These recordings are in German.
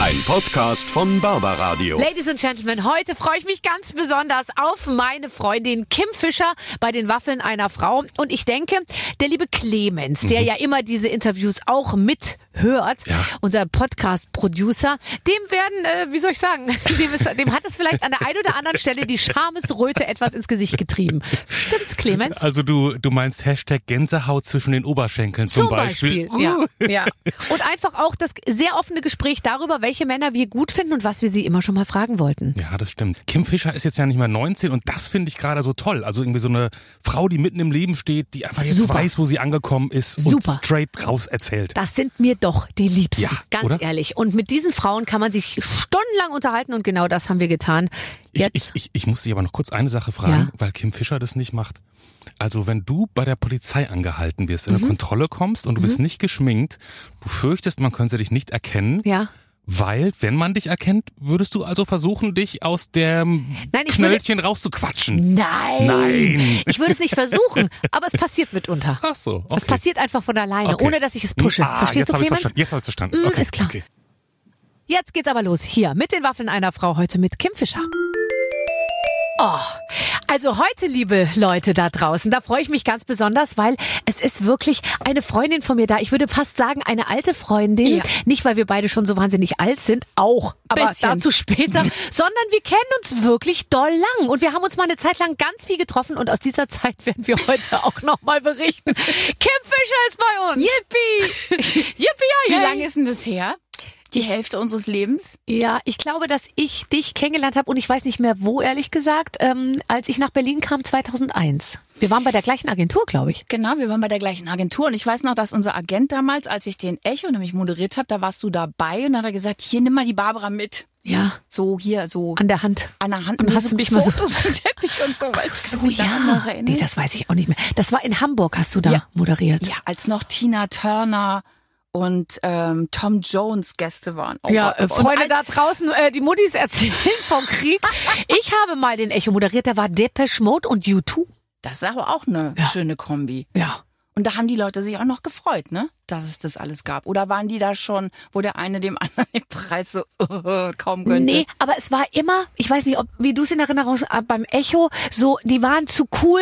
Ein Podcast von Barbaradio. Ladies and Gentlemen, heute freue ich mich ganz besonders auf meine Freundin Kim Fischer bei den Waffeln einer Frau. Und ich denke, der liebe Clemens, der ja immer diese Interviews auch mithört, Ja. unser Podcast-Producer, dem werden, äh, wie soll ich sagen, dem, ist, dem hat es vielleicht an der einen oder anderen Stelle die Schamesröte etwas ins Gesicht getrieben. Stimmt's, Clemens? Also du, du meinst Hashtag Gänsehaut zwischen den Oberschenkeln zum, Zum Beispiel. Ja, Uh. ja. Und einfach auch das sehr offene Gespräch darüber, welche Männer wir gut finden und was wir sie immer schon mal fragen wollten. Ja, das stimmt. Kim Fischer ist jetzt ja nicht mehr 19 und das finde ich gerade so toll. Also irgendwie so eine Frau, die mitten im Leben steht, die einfach jetzt Super. weiß, wo sie angekommen ist Super. und straight raus erzählt. Das sind mir doch die Liebsten, Ja, ganz oder? ehrlich. Und mit diesen Frauen kann man sich stundenlang unterhalten und genau das haben wir getan. Ich, Jetzt, ich, ich, ich muss dich aber noch kurz eine Sache fragen, Ja. weil Kim Fischer das nicht macht. Also wenn du bei der Polizei angehalten wirst, in Mhm. eine Kontrolle kommst und du bist nicht geschminkt, du fürchtest, man könnte dich nicht erkennen, ja. Weil, wenn man dich erkennt, würdest du also versuchen, dich aus dem Nein, ich Knöllchen rauszuquatschen. Nein. Nein. Ich würde es nicht versuchen, aber es passiert mitunter. Ach so, okay. Es passiert einfach von alleine, Okay. ohne dass ich es pushe. Ah, Verstehst jetzt du, Clemens? verstanden. Jetzt habe ich verstanden. Mm, Okay, ist klar. Okay. Jetzt geht's aber los. Hier mit den Waffeln einer Frau heute mit Kim Fischer. Oh, also heute, liebe Leute da draußen, da freue ich mich ganz besonders, weil es ist wirklich eine Freundin von mir da. Ich würde fast sagen, eine alte Freundin. Ja. Nicht, weil wir beide schon so wahnsinnig alt sind, auch, aber Bisschen. dazu später, sondern wir kennen uns wirklich doll lang. Und wir haben uns mal eine Zeit lang ganz viel getroffen und aus dieser Zeit werden wir heute auch nochmal berichten. Kim Fischer ist bei uns. Yippie! Yippie, Wie ja, lange ist denn das her? Die Hälfte unseres Lebens? Ja, ich glaube, dass ich dich kennengelernt habe und ich weiß nicht mehr wo, ehrlich gesagt, ähm, als ich nach Berlin kam 2001. Wir waren bei der gleichen Agentur, glaube ich. Genau, wir waren bei der gleichen Agentur und ich weiß noch, dass unser Agent damals, als ich den Echo nämlich moderiert habe, da warst du dabei und dann hat er gesagt, hier nimm mal die Barbara mit. Ja, So hier, so an der Hand. an der Hand Und hast du mich mal so- Teppich und so. Weißt du, So, ja. erinnern? Nee, das weiß ich auch nicht mehr. Das war in Hamburg, hast du da Ja. moderiert. ja, als noch Tina Turner und ähm, Tom Jones Gäste waren. Oh Ja, äh, und Freunde da draußen, äh, die Muttis erzählen vom Krieg. Ich habe mal den Echo moderiert, da war Depeche Mode und U2. Das ist aber auch eine schöne Kombi. Ja. Und da haben die Leute sich auch noch gefreut, ne? Dass es das alles gab. Oder waren die da schon, wo der eine dem anderen den Preis so äh, kaum gönnte? Nee, aber es war immer, ich weiß nicht, ob, wie du es in Erinnerung hast, aber beim Echo, so, die waren zu cool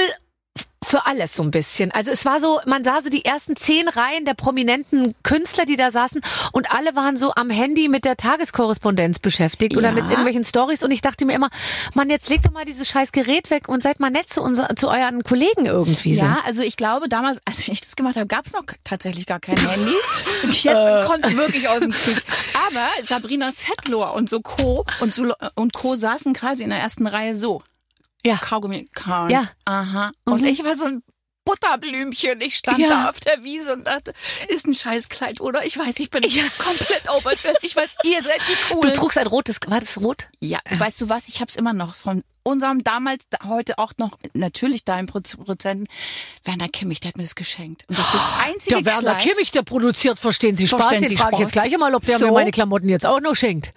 für alles so ein bisschen. Also es war so, man sah so die ersten zehn Reihen der prominenten Künstler, die da saßen und alle waren so am Handy mit der Tageskorrespondenz beschäftigt oder Ja. mit irgendwelchen Stories und ich dachte mir immer, Mann, jetzt legt doch mal dieses scheiß Gerät weg und seid mal nett zu, unser, zu euren Kollegen irgendwie Ja, also ich glaube, damals, als ich das gemacht habe, gab es noch tatsächlich gar kein Handy. Und Äh. jetzt kommt es wirklich aus dem Krieg. Aber Sabrina Settler und so Co. und, so, und Co. saßen quasi in der ersten Reihe so. Ja. Kaugummi Kahn. Ja. Aha. Und Mhm. ich war so ein Butterblümchen. Ich stand Ja. da auf der Wiese und dachte, ist ein Scheißkleid, oder? Ich weiß, ich bin komplett overdressed. Ich weiß, ihr seid die Du coolen. trugst ein rotes, war das rot? Ja, weißt du was? Ich hab's immer noch von unserem damals, da- heute auch noch natürlich deinem Produzenten Werner Kimmich, der hat mir das geschenkt. Und das ist das einzige Der Werner Kleid. Kimmich, der produziert, verstehen Sie Spaß. Verstehen Den Sie frage ich jetzt gleich mal, ob der So. mir meine Klamotten jetzt auch noch schenkt.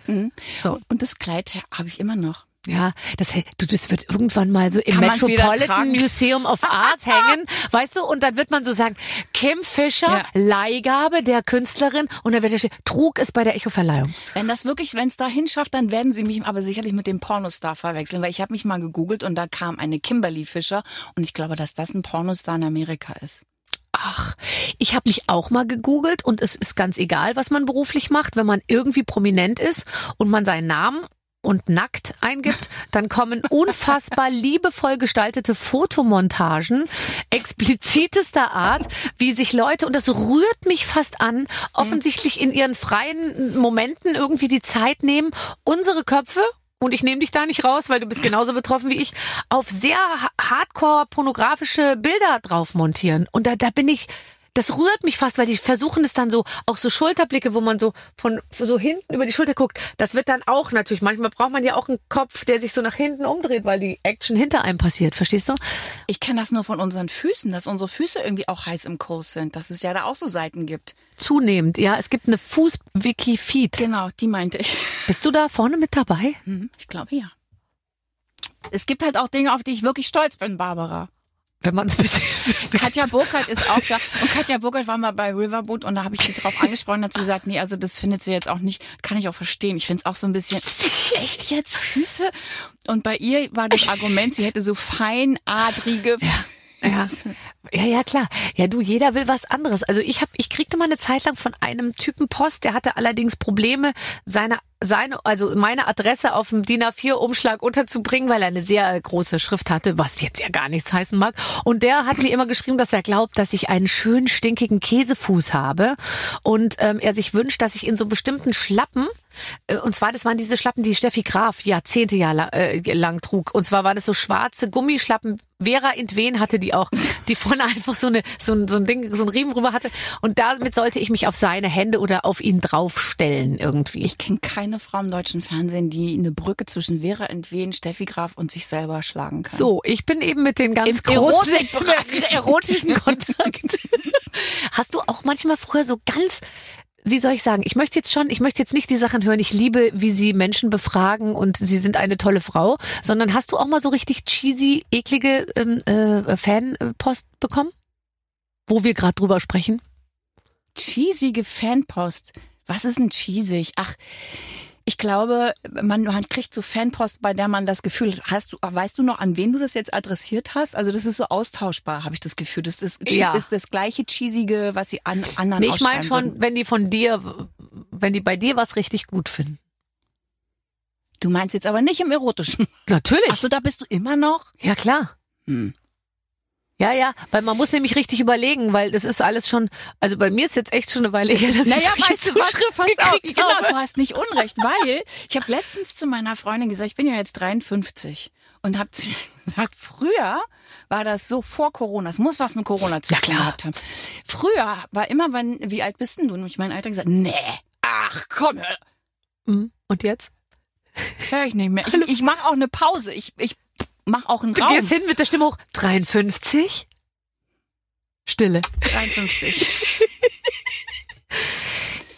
So. Und das Kleid habe ich immer noch. Ja, das, du, das wird irgendwann mal so im Kann Metropolitan? Museum of Art hängen, weißt du? Und dann wird man so sagen, Kim Fischer, Ja. Leihgabe der Künstlerin und dann wird er stehen, trug es bei der Echo-Verleihung. Wenn das wirklich, wenn es da hinschafft, dann werden sie mich aber sicherlich mit dem Pornostar verwechseln, weil ich habe mich mal gegoogelt und da kam eine Kimberly Fischer und ich glaube, dass das ein Pornostar in Amerika ist. Ach, ich habe mich auch mal gegoogelt und es ist ganz egal, was man beruflich macht, wenn man irgendwie prominent ist und man seinen Namen und nackt eingibt, dann kommen unfassbar liebevoll gestaltete Fotomontagen explizitester Art, wie sich Leute, und das rührt mich fast an, offensichtlich in ihren freien Momenten irgendwie die Zeit nehmen, unsere Köpfe und ich nehme dich da nicht raus, weil du bist genauso betroffen wie ich, auf sehr ha- hardcore pornografische Bilder drauf montieren. Und da, da bin ich, das rührt mich fast, weil die versuchen es dann so, auch so Schulterblicke, wo man so von so hinten über die Schulter guckt. Das wird dann auch natürlich, manchmal braucht man ja auch einen Kopf, der sich so nach hinten umdreht, weil die Action hinter einem passiert, verstehst du? Ich kenne das nur von unseren Füßen, dass unsere Füße irgendwie auch heiß im Kurs sind, dass es ja da auch so Seiten gibt. Zunehmend, ja. Es gibt eine Fuß-Wiki-Feed. Genau, die meinte ich. Bist du da vorne mit dabei? Hm, Ich glaube ja. Es gibt halt auch Dinge, auf die ich wirklich stolz bin, Barbara. Wenn man es Katja Burkhardt ist auch da. Und Katja Burkhardt war mal bei Riverboot und da habe ich sie drauf angesprochen, hat sie gesagt, nee, also das findet sie jetzt auch nicht, kann ich auch verstehen. Ich finde es auch so ein bisschen, echt jetzt Füße? Und bei ihr war das Argument, sie hätte so feinadrige Ja. ja, ja, klar. Ja, du, jeder will was anderes. Also ich habe, ich kriegte mal eine Zeit lang von einem Typen Post, der hatte allerdings Probleme, seine seine, also meine Adresse auf dem DIN A4-Umschlag unterzubringen, weil er eine sehr große Schrift hatte, was jetzt ja gar nichts heißen mag. Und der hat mir immer geschrieben, dass er glaubt, dass ich einen schönen stinkigen Käsefuß habe und ähm, er sich wünscht, dass ich in so bestimmten Schlappen äh, und zwar, das waren diese Schlappen, die Steffi Graf Jahrzehnte lang, äh, lang trug. Und zwar waren das so schwarze Gummischlappen. Vera Intwen hatte die auch, die vorne einfach so eine so ein, so ein Ding, so ein Riemen rüber hatte. Und damit sollte ich mich auf seine Hände oder auf ihn draufstellen irgendwie. Ich kenne keine Frau im deutschen Fernsehen, die eine Brücke zwischen Vera Entwen, Steffi Graf und sich selber schlagen kann. So, ich bin eben mit den ganz großen erotischen Kontakt. Hast du auch manchmal früher so ganz wie soll ich sagen, ich möchte jetzt schon, ich möchte jetzt nicht die Sachen hören, ich liebe, wie sie Menschen befragen und sie sind eine tolle Frau, sondern hast du auch mal so richtig cheesy, eklige ähm, äh, Fanpost bekommen? Wo wir gerade drüber sprechen? cheesige Fanpost. Was ist denn cheesig? Ach, ich glaube, man, man kriegt so Fanpost, bei der man das Gefühl hat, hast du, weißt du noch, an wen du das jetzt adressiert hast? Also das ist so austauschbar, habe ich das Gefühl. Das ist, Ja. ist das gleiche cheesige, was sie an anderen Nee, ich meine schon, würden. wenn die von dir, wenn die bei dir was richtig gut finden. Du meinst jetzt aber nicht im Erotischen. Natürlich. Ach so, da bist du immer noch? Ja, klar. Hm. Ja, ja, weil man muss nämlich richtig überlegen, weil das ist alles schon, also bei mir ist jetzt echt schon eine Weile her, dass Naja, ich weißt du was? Pass auf, genau, habe. du hast nicht Unrecht, weil ich habe letztens zu meiner Freundin gesagt, ich bin ja jetzt 53 und habe gesagt, früher war das so vor Corona, es muss was mit Corona zu Ja, tun klar. gehabt haben. Früher war immer, wenn, wie alt bist denn du? Und ich mein Alter gesagt, nee, ach komm, Mhm. Und jetzt? hör ich nicht mehr. Ich, ich mache auch eine Pause, ich, ich mache auch einen Du Raum. gehst hin mit der Stimme hoch. 53? Stille. 53.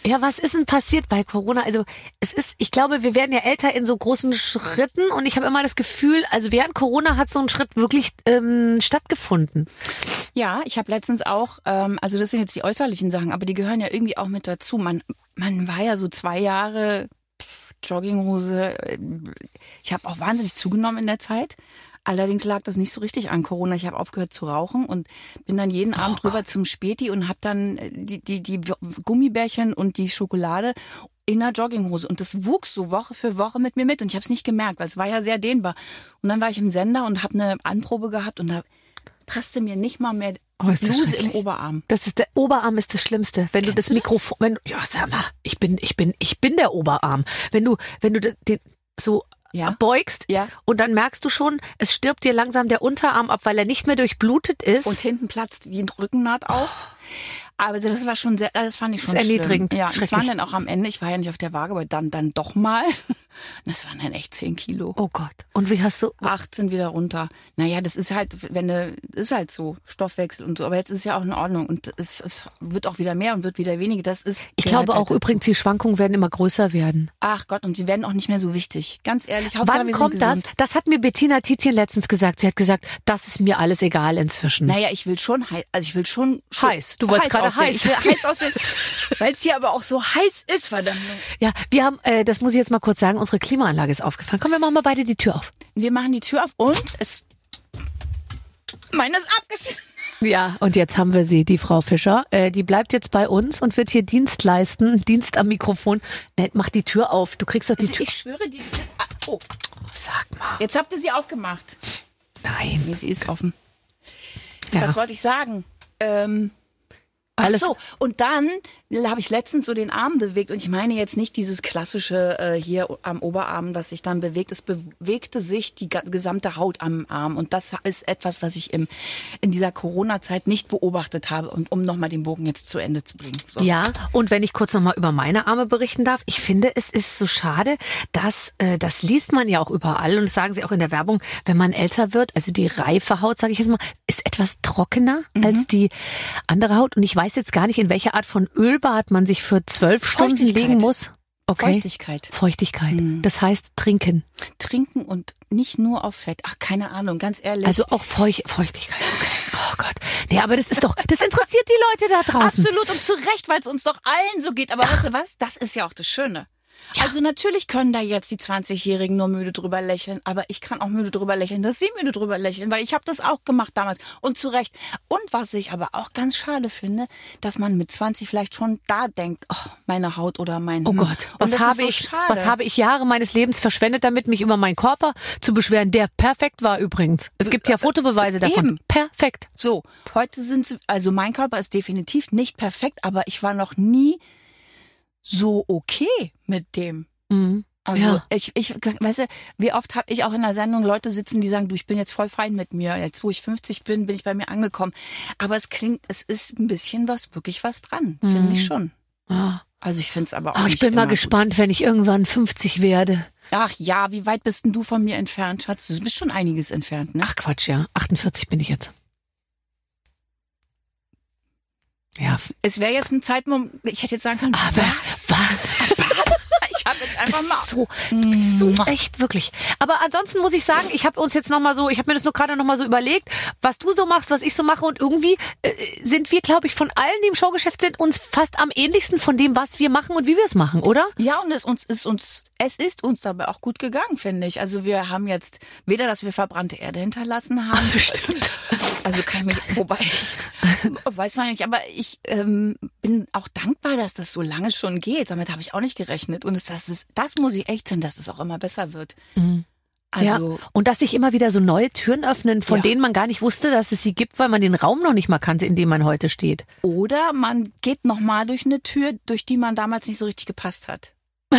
Ja, was ist denn passiert bei Corona? Also es ist, ich glaube, wir werden ja älter in so großen Schritten und ich habe immer das Gefühl, also während Corona hat so ein Schritt wirklich ähm, stattgefunden. Ja, ich habe letztens auch, ähm, also das sind jetzt die äußerlichen Sachen, aber die gehören ja irgendwie auch mit dazu. Man, man war ja so zwei Jahre Jogginghose. äh, Ich habe auch wahnsinnig zugenommen in der Zeit. Allerdings lag das nicht so richtig an Corona. Ich habe aufgehört zu rauchen und bin dann jeden Abend rüber zum Späti und habe dann äh, die, die, die Gummibärchen und die Schokolade in der Jogginghose. Und das wuchs so Woche für Woche mit mir mit. Und ich habe es nicht gemerkt, weil es war ja sehr dehnbar. Und dann war ich im Sender und habe eine Anprobe gehabt und da passte mir nicht mal mehr Oh, ist das Bluse im schrecklich. Oberarm. Das ist der Oberarm ist das Schlimmste. Wenn du das Kennst du das? Mikrofon, wenn du, ja, sag mal, ich bin, ich bin, ich bin der Oberarm. Wenn du, wenn du de- den so Ja. beugst Ja. und dann merkst du schon, es stirbt dir langsam der Unterarm ab, weil er nicht mehr durchblutet ist. Und hinten platzt die Rückennaht auf. Aber das war schon sehr, das fand ich schon Das ist schlimm. erniedrigend. Ja, Das das waren dann auch am Ende, ich war ja nicht auf der Waage, aber dann, dann doch mal. Das waren dann echt 10 Kilo. oh Gott. Und wie hast du, 18 wieder runter. Naja, das ist halt, wenn du, ist halt so, Stoffwechsel und so. Aber jetzt ist ja auch in Ordnung und es, es wird auch wieder mehr und wird wieder weniger. Das ist. ich glaube halt auch dazu. übrigens, die Schwankungen werden immer größer werden. Ach Gott, und sie werden auch nicht mehr so wichtig. Ganz ehrlich, Hauptsache Wann kommt das? Das hat mir Bettina Tietjen letztens gesagt. Sie hat gesagt, das ist mir alles egal inzwischen. Naja, ich will schon heiß, also ich will schon, schon Heiß. Du wolltest gerade heiß. Ich will heiß aussehen, weil es hier aber auch so heiß ist, verdammt. Ja, wir haben, äh, das muss ich jetzt mal kurz sagen, unsere Klimaanlage ist aufgefallen. Komm, wir machen mal beide die Tür auf. Wir machen die Tür auf und es. Meine ist abgeführt. Ja, und jetzt haben wir sie, die Frau Fischer. Äh, die bleibt jetzt bei uns und wird hier Dienst leisten, Dienst am Mikrofon. Ne, mach die Tür auf. Du kriegst doch die Also Tür. ich schwöre, die ist. ah, Oh, Sag mal. jetzt habt ihr sie aufgemacht. Nein. Nee, sie ist offen. Ja. Was wollte ich sagen? Ähm, ach Alles- so, und dann habe ich letztens so den Arm bewegt und ich meine jetzt nicht dieses klassische äh, hier am Oberarm, was sich dann bewegt. Es bewegte sich die gesamte Haut am Arm und das ist etwas, was ich im, in dieser Corona-Zeit nicht beobachtet habe und um nochmal den Bogen jetzt zu Ende zu bringen. So. Ja, und wenn ich kurz nochmal über meine Arme berichten darf, ich finde, es ist so schade, dass, äh, das liest man ja auch überall und das sagen sie auch in der Werbung, wenn man älter wird, also die reife Haut, sage ich jetzt mal, ist etwas trockener Mhm. als die andere Haut. Und ich weiß jetzt gar nicht, in welche Art von Ölbad man sich für zwölf Stunden legen muss. Okay. Feuchtigkeit. Feuchtigkeit. Mhm. Das heißt trinken. Trinken und nicht nur auf Fett. Ach, keine Ahnung, ganz ehrlich. Also auch Feuch Feuchtigkeit. Okay. Ja, aber das ist doch, das interessiert die Leute da draußen. Absolut und zu Recht, weil es uns doch allen so geht. Aber weißt du was? Das ist ja auch das Schöne. Also natürlich können da jetzt die 20-Jährigen nur müde drüber lächeln, aber ich kann auch müde drüber lächeln, dass sie müde drüber lächeln, weil ich habe das auch gemacht damals und zu Recht. Und was ich aber auch ganz schade finde, dass man mit 20 vielleicht schon da denkt, oh, meine Haut oder mein Oh Hm. Gott, was habe so ich, schade. was habe ich Jahre meines Lebens verschwendet damit, mich über meinen Körper zu beschweren, der perfekt war übrigens. Es gibt ja Fotobeweise davon. Eben. Perfekt. So, heute sind sie, also mein Körper ist definitiv nicht perfekt, aber ich war noch nie so okay mit dem. Mhm. Also Ja. ich, ich, weißt du, wie oft habe ich auch in der Sendung Leute sitzen, die sagen, du, ich bin jetzt voll fein mit mir. Jetzt, wo ich 50 bin, bin ich bei mir angekommen. Aber es klingt, es ist ein bisschen was, wirklich was dran, finde ich schon. Ah. Also ich finde es aber auch Ach, ich bin mal immer gut. gespannt, wenn ich irgendwann 50 werde. Ach ja, wie weit bist denn du von mir entfernt, Schatz? Du bist schon einiges entfernt, ne? Ach Quatsch, ja. 48 bin ich jetzt. Ja. Es wäre jetzt ein Zeitmoment, ich hätte jetzt sagen können, Aber was? was? Einfach mal... so, du bist so Mua. echt wirklich. Aber ansonsten muss ich sagen, ich habe uns jetzt noch mal so, ich habe mir das nur gerade noch mal so überlegt, was du so machst, was ich so mache und irgendwie äh, sind wir, glaube ich, von allen, die im Showgeschäft sind, uns fast am ähnlichsten von dem, was wir machen und wie wir es machen, oder? Ja, und es uns ist uns es ist uns dabei auch gut gegangen, finde ich. Also wir haben jetzt weder, dass wir verbrannte Erde hinterlassen haben. Stimmt. Also kann ich mich, wobei ich, weiß man nicht, aber ich ähm, bin auch dankbar, dass das so lange schon geht. Damit habe ich auch nicht gerechnet. Und es, das, muss ich echt sagen, dass es auch immer besser wird. Also ja. Und dass sich immer wieder so neue Türen öffnen, von Ja. denen man gar nicht wusste, dass es sie gibt, weil man den Raum noch nicht mal kannte, in dem man heute steht. oder man geht noch mal durch eine Tür, durch die man damals nicht so richtig gepasst hat.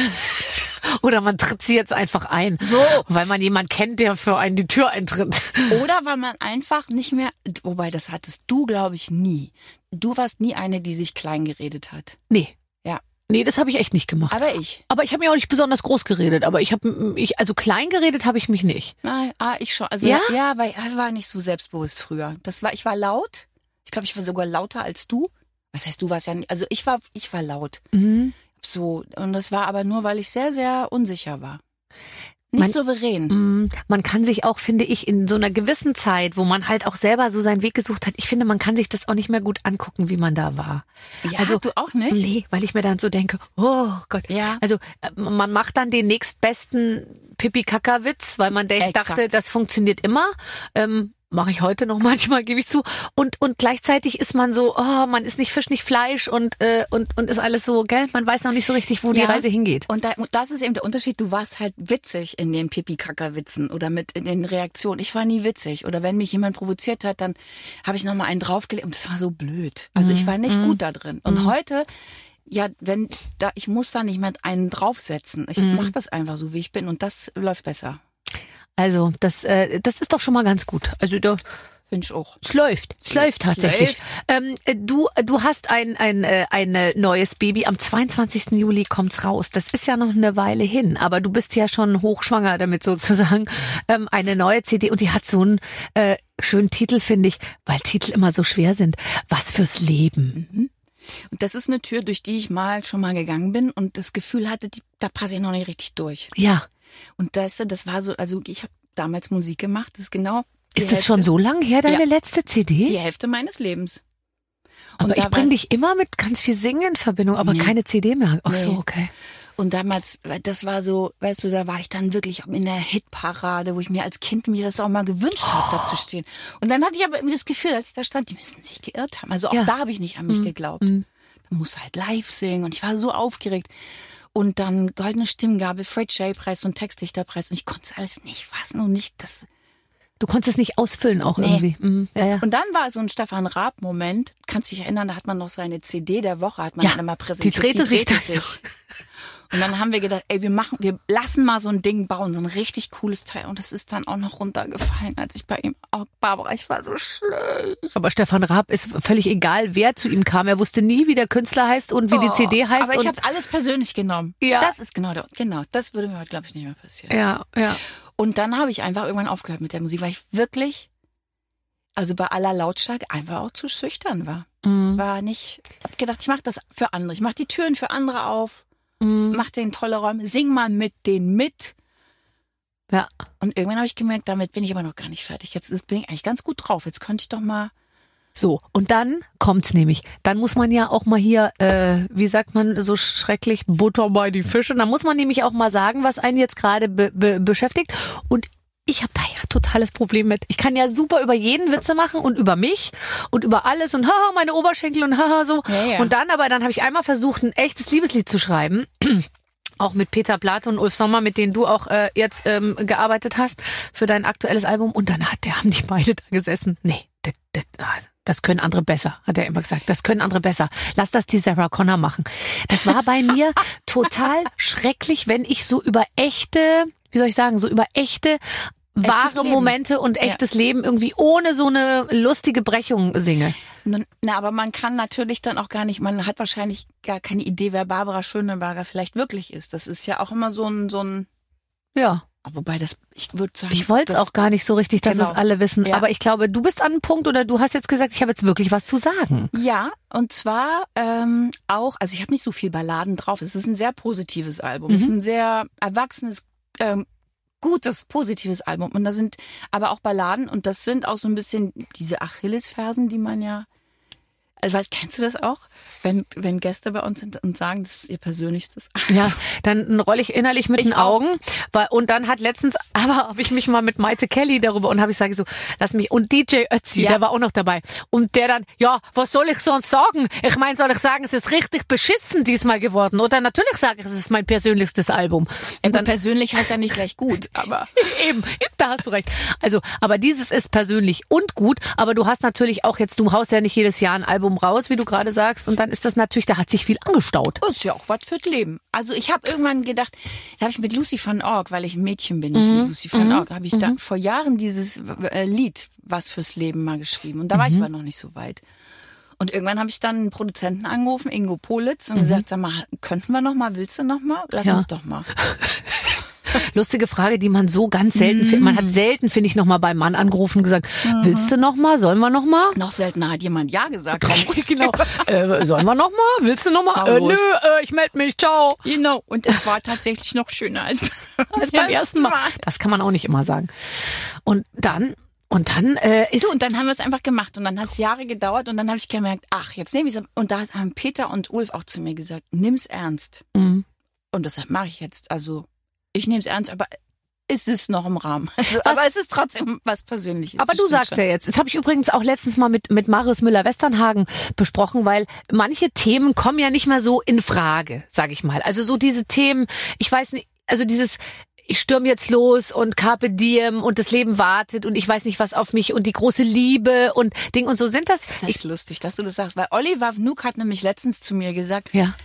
Oder man tritt sie jetzt einfach ein. So. Weil man jemand kennt, der für einen die Tür eintritt. Oder weil man einfach nicht mehr, wobei das hattest du, glaube ich, nie. Du warst nie eine, die sich klein geredet hat. Nee. Nee, das habe ich echt nicht gemacht. Aber ich. Aber ich habe mir auch nicht besonders groß geredet. Aber ich habe, ich, also klein geredet habe ich mich nicht. Nein, ah, ich schon. Also Ja? ja, weil ich war nicht so selbstbewusst früher. Das war, ich war laut. Ich glaube, ich war sogar lauter als du. Was heißt, du warst ja nicht, also ich war, ich war laut. Mhm. So. Und das war aber nur, weil ich sehr, sehr unsicher war. Nicht Man- souverän. Mm, Man kann sich auch, finde ich, in so einer gewissen Zeit, wo man halt auch selber so seinen Weg gesucht hat, ich finde, man kann sich das auch nicht mehr gut angucken, wie man da war. Ja, also- du auch nicht? Nee, weil ich mir dann so denke, oh Gott. Ja. Also äh, man macht dann den nächstbesten Pipi-Kaka-Witz, weil man denkt, dachte, das funktioniert immer. Ähm, Mache ich heute noch manchmal, gebe ich zu. Und, und gleichzeitig ist man so, oh, man ist nicht Fisch, nicht Fleisch und, äh, und, und ist alles so, gell? Man weiß noch nicht so richtig, wo die Ja. Reise hingeht. Und, da, und das ist eben der Unterschied. Du warst halt witzig in den Pipi-Kaka-Witzen oder mit in den Reaktionen. Ich war nie witzig. Oder wenn mich jemand provoziert hat, dann habe ich noch mal einen draufgelegt. Und das war so blöd. Also ich war nicht gut da drin. Und heute, ja, wenn da, ich muss da nicht mehr einen draufsetzen. Ich mach das einfach so, wie ich bin. Und das läuft besser. Also, das, äh, das ist doch schon mal ganz gut. Also, da, Finde ich auch. es läuft. Es läuft Es tatsächlich. läuft. Ähm, äh, du, du hast ein, ein, äh, ein äh, neues Baby. Am 22. Juli kommt's raus. Das ist ja noch eine Weile hin. Aber du bist ja schon hochschwanger damit sozusagen. Ähm, eine neue CD. Und die hat so einen äh, schönen Titel, finde ich, weil Titel immer so schwer sind. Was fürs Leben. Und das ist eine Tür, durch die ich mal schon mal gegangen bin und das Gefühl hatte, die, da passe ich noch nicht richtig durch. Ja. Und das, das war so, also ich habe damals Musik gemacht. Das ist genau. Ist das Hälfte- schon so lang her, deine Ja. letzte CD? Die Hälfte meines Lebens. aber Und ich da bringe dich immer mit ganz viel Singen in Verbindung, aber Nee. keine CD mehr. Ach so, Nee. okay. Und damals, das war so, weißt du, da war ich dann wirklich in der Hitparade, wo ich mir als Kind mir das auch mal gewünscht habe, da zu stehen. Und dann hatte ich aber irgendwie das Gefühl, als ich da stand, die müssen sich geirrt haben. Also auch Ja. da habe ich nicht an mich geglaubt. Da musst du halt live singen und ich war so aufgeregt. Und dann goldene Stimmgabe, Fred J. Preis und Textdichterpreis und ich konnte es alles nicht fassen und nicht das. Du konntest es nicht ausfüllen auch Nee. irgendwie. Mhm. Ja, ja. Und dann war so ein Stefan Raab-Moment. Kannst dich erinnern, da hat man noch seine CD der Woche, hat man Ja, dann immer die präsentiert. drehte sich dann Und dann haben wir gedacht, ey, wir machen, wir lassen mal so ein Ding bauen, so ein richtig cooles Teil. Und das ist dann auch noch runtergefallen, als ich bei ihm, oh, Barbara, ich war so schlecht. Aber Stefan Raab ist völlig egal, wer zu ihm kam. Er wusste nie, wie der Künstler heißt und wie die CD heißt. Oh, Aber ich habe alles persönlich genommen. Ja. Das ist genau der, genau, das würde mir heute, glaube ich, nicht mehr passieren. ja, ja. Und dann habe ich einfach irgendwann aufgehört mit der Musik, weil ich wirklich, also bei aller Lautstärke einfach auch zu schüchtern war. Mhm. War nicht, hab gedacht, ich mache das für andere. Ich mache die Türen für andere auf, Mhm. mach denen tolle Räume, sing mal mit denen mit. Ja. Und irgendwann habe ich gemerkt, damit bin ich aber noch gar nicht fertig. Jetzt ist, bin ich eigentlich ganz gut drauf. Jetzt könnte ich doch mal So, und dann kommt's nämlich. Dann muss man ja auch mal hier, äh, wie sagt man so schrecklich, Butter bei die Fische. Dann muss man nämlich auch mal sagen, was einen jetzt gerade be be beschäftigt. Und ich habe da ja totales Problem mit. Ich kann ja super über jeden Witze machen und über mich und über alles und haha, meine Oberschenkel und haha so. Ja, ja. Und dann aber, dann habe ich einmal versucht, ein echtes Liebeslied zu schreiben. Auch mit Peter Platte und Ulf Sommer, mit denen du auch äh, jetzt ähm, gearbeitet hast für dein aktuelles Album. Und dann hat der, haben die beide da gesessen. Nee, das, das, ah, das können andere besser, hat er immer gesagt. Das können andere besser. Lass das die Sarah Connor machen. Das war bei mir total schrecklich, wenn ich so über echte, wie soll ich sagen, so über echte wahre Leben. Momente und echtes Leben irgendwie ohne so eine lustige Brechung singe. Na, aber man kann natürlich dann auch gar nicht, man hat wahrscheinlich gar keine Idee, wer Barbara Schöneberger vielleicht wirklich ist. Das ist ja auch immer so ein, so ein, Ja. wobei das, ich würde sagen. Ich wollte es auch gar nicht so richtig, dass Genau. es alle wissen. Ja. Aber ich glaube, du bist an einem Punkt oder du hast jetzt gesagt, ich habe jetzt wirklich was zu sagen. Ja, und zwar ähm, auch, also ich habe nicht so viel Balladen drauf. Es ist ein sehr positives Album. Es ist Mhm. ein sehr erwachsenes, ähm, gutes, positives Album. Und da sind aber auch Balladen und das sind auch so ein bisschen diese Achillesfersen, die man ja. Also, weißt, kennst du das auch? Wenn, wenn Gäste bei uns sind und sagen, das ist ihr persönlichstes Album. Ja, dann rolle ich innerlich mit Ich den auch. Augen. Und dann hat letztens, aber habe ich mich mal mit Maite Kelly darüber und habe ich sage so, lass mich, und DJ Ötzi, Ja. der war auch noch dabei. Und der dann, ja, was soll ich sonst sagen? Ich meine, soll ich sagen, es ist richtig beschissen diesmal geworden? Oder natürlich sage ich, es ist mein persönlichstes Album. Und dann persönlich heißt ja nicht gleich gut, aber. Eben, da hast du recht. Also, aber dieses ist persönlich und gut, aber du hast natürlich auch jetzt, du haust ja nicht jedes Jahr ein Album raus, wie du gerade sagst, und dann ist das natürlich, da hat sich viel angestaut. Das ist ja auch was fürs Leben. Also ich habe irgendwann gedacht, da habe ich mit Lucy van Org, weil ich ein Mädchen bin, Mhm. Lucy van Org, habe ich da vor Jahren dieses äh, Lied was fürs Leben mal geschrieben. Und da war ich Mhm. aber noch nicht so weit. Und irgendwann habe ich dann einen Produzenten angerufen, Ingo Politz, Mhm. und gesagt, sag mal, könnten wir noch mal, willst du noch mal? Lass Ja. uns doch mal. Lustige Frage, die man so ganz selten findet. Mhm. Man hat selten, finde ich, noch mal beim Mann angerufen und gesagt, willst du noch mal? Sollen wir noch mal? Noch seltener hat jemand Ja gesagt. genau. Äh, sollen wir noch mal? Willst du noch mal? Ah, Äh, nö, äh, ich melde mich. Ciao. Genau. Und es war tatsächlich noch schöner als, Als beim ersten Mal. Das kann man auch nicht immer sagen. Und dann, und dann äh, ist Du, und dann haben wir es einfach gemacht und dann hat es Jahre gedauert und dann habe ich gemerkt, ach, jetzt nehme ich es. Und da haben Peter und Ulf auch zu mir gesagt, nimm's ernst. Mhm. Und das mache ich jetzt. Also ich nehme es ernst, aber es ist noch im Rahmen. Also, aber es ist trotzdem was Persönliches. Aber du sagst schon. ja jetzt, das habe ich übrigens auch letztens mal mit, mit Marius Müller-Westernhagen besprochen, weil manche Themen kommen ja nicht mehr so in Frage, sag ich mal. Also so diese Themen, ich weiß nicht, also dieses ich stürm jetzt los und Carpe Diem und das Leben wartet und ich weiß nicht, was auf mich und die große Liebe und Ding und so sind das. Das ist lustig, dass du das sagst, weil Oliver Vnuk hat nämlich letztens zu mir gesagt, ja.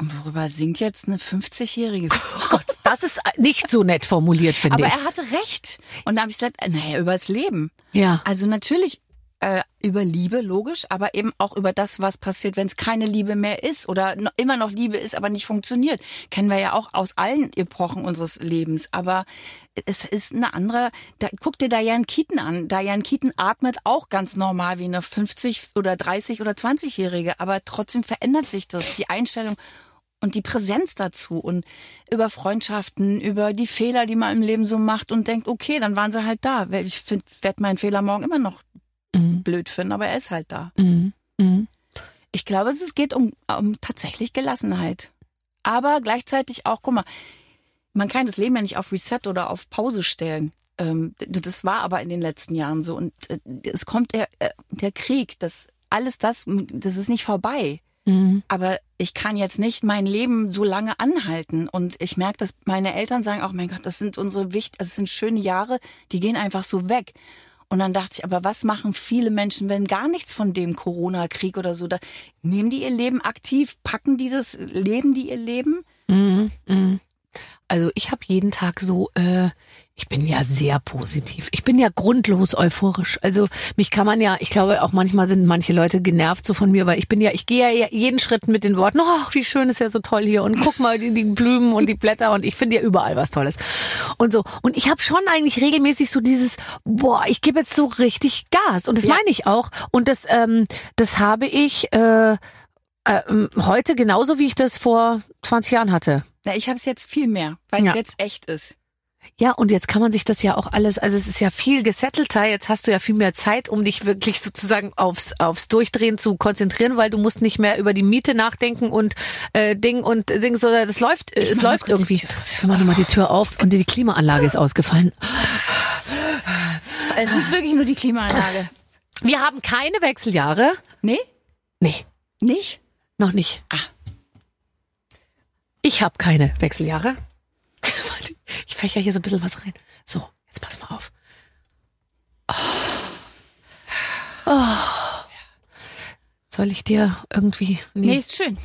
Und worüber singt jetzt eine 50-Jährige? Gott, das ist nicht so nett formuliert, finde Aber ich. er hatte recht. Und da habe ich gesagt, naja, über das Leben. Ja. Also natürlich äh, über Liebe, logisch, aber eben auch über das, was passiert, wenn es keine Liebe mehr ist oder no, immer noch Liebe ist, aber nicht funktioniert. Kennen wir ja auch aus allen Epochen unseres Lebens. Aber es ist eine andere. Da, guck dir Diane Keaton an. Diane Keaton atmet auch ganz normal wie eine 50 oder 30 oder 20-Jährige, aber trotzdem verändert sich das, die Einstellung und die Präsenz dazu und über Freundschaften, über die Fehler, die man im Leben so macht und denkt, okay, dann waren sie halt da. Ich werde meinen Fehler morgen immer noch Mhm. blöd finden, aber er ist halt da. Mhm. Mhm. Ich glaube, es geht um, um tatsächlich Gelassenheit. Aber gleichzeitig auch, guck mal, man kann das Leben ja nicht auf Reset oder auf Pause stellen. Ähm, das war aber in den letzten Jahren so. Und äh, es kommt der, äh, der Krieg, das alles das, das ist nicht vorbei. Mhm. Aber ich kann jetzt nicht mein Leben so lange anhalten. Und ich merke, dass meine Eltern sagen auch, mein Gott, das sind unsere wichtig, das sind schöne Jahre, die gehen einfach so weg. Und dann dachte ich, aber was machen viele Menschen, wenn gar nichts von dem Corona-Krieg oder so, da nehmen die ihr Leben aktiv, packen die das, leben die ihr Leben? Mhm. Mhm. Also ich habe jeden Tag so, äh, ich bin ja sehr positiv. Ich bin ja grundlos euphorisch. Also mich kann man ja, ich glaube auch manchmal sind manche Leute genervt so von mir, weil ich bin ja, ich gehe ja jeden Schritt mit den Worten, ach, wie schön ist ja so toll hier und guck mal die, die Blumen und die Blätter und ich finde ja überall was Tolles. Und so. Und ich habe schon eigentlich regelmäßig so dieses, boah, ich gebe jetzt so richtig Gas. Und das Ja. meine ich auch. Und das, ähm, das habe ich äh, äh, heute genauso, wie ich das vor 20 Jahren hatte. Na, ich habe es jetzt viel mehr, weil es Ja. jetzt echt ist. Ja, und jetzt kann man sich das ja auch alles, also es ist ja viel gesettelter, jetzt hast du ja viel mehr Zeit, um dich wirklich sozusagen aufs, aufs Durchdrehen zu konzentrieren, weil du musst nicht mehr über die Miete nachdenken und äh, Ding und Ding, so es läuft, äh, es mach mal läuft irgendwie. Tür auf, Ich mach nochmal die Tür auf und die Klimaanlage ist ausgefallen. Es ist wirklich nur die Klimaanlage. Wir haben keine Wechseljahre. Nee? Nee, Nicht? noch nicht. Ah. Ich habe keine Wechseljahre. Ich fächer hier so ein bisschen was rein. So, jetzt pass mal auf. Oh. Oh. Soll ich dir irgendwie. Nee, ist schön.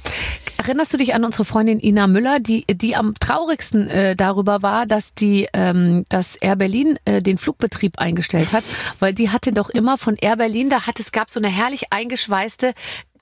Erinnerst du dich an unsere Freundin Ina Müller, die, die am traurigsten äh, darüber war, dass die, ähm, dass Air Berlin äh, den Flugbetrieb eingestellt hat, weil die hatte doch immer von Air Berlin, da hat es gab so eine herrlich eingeschweißte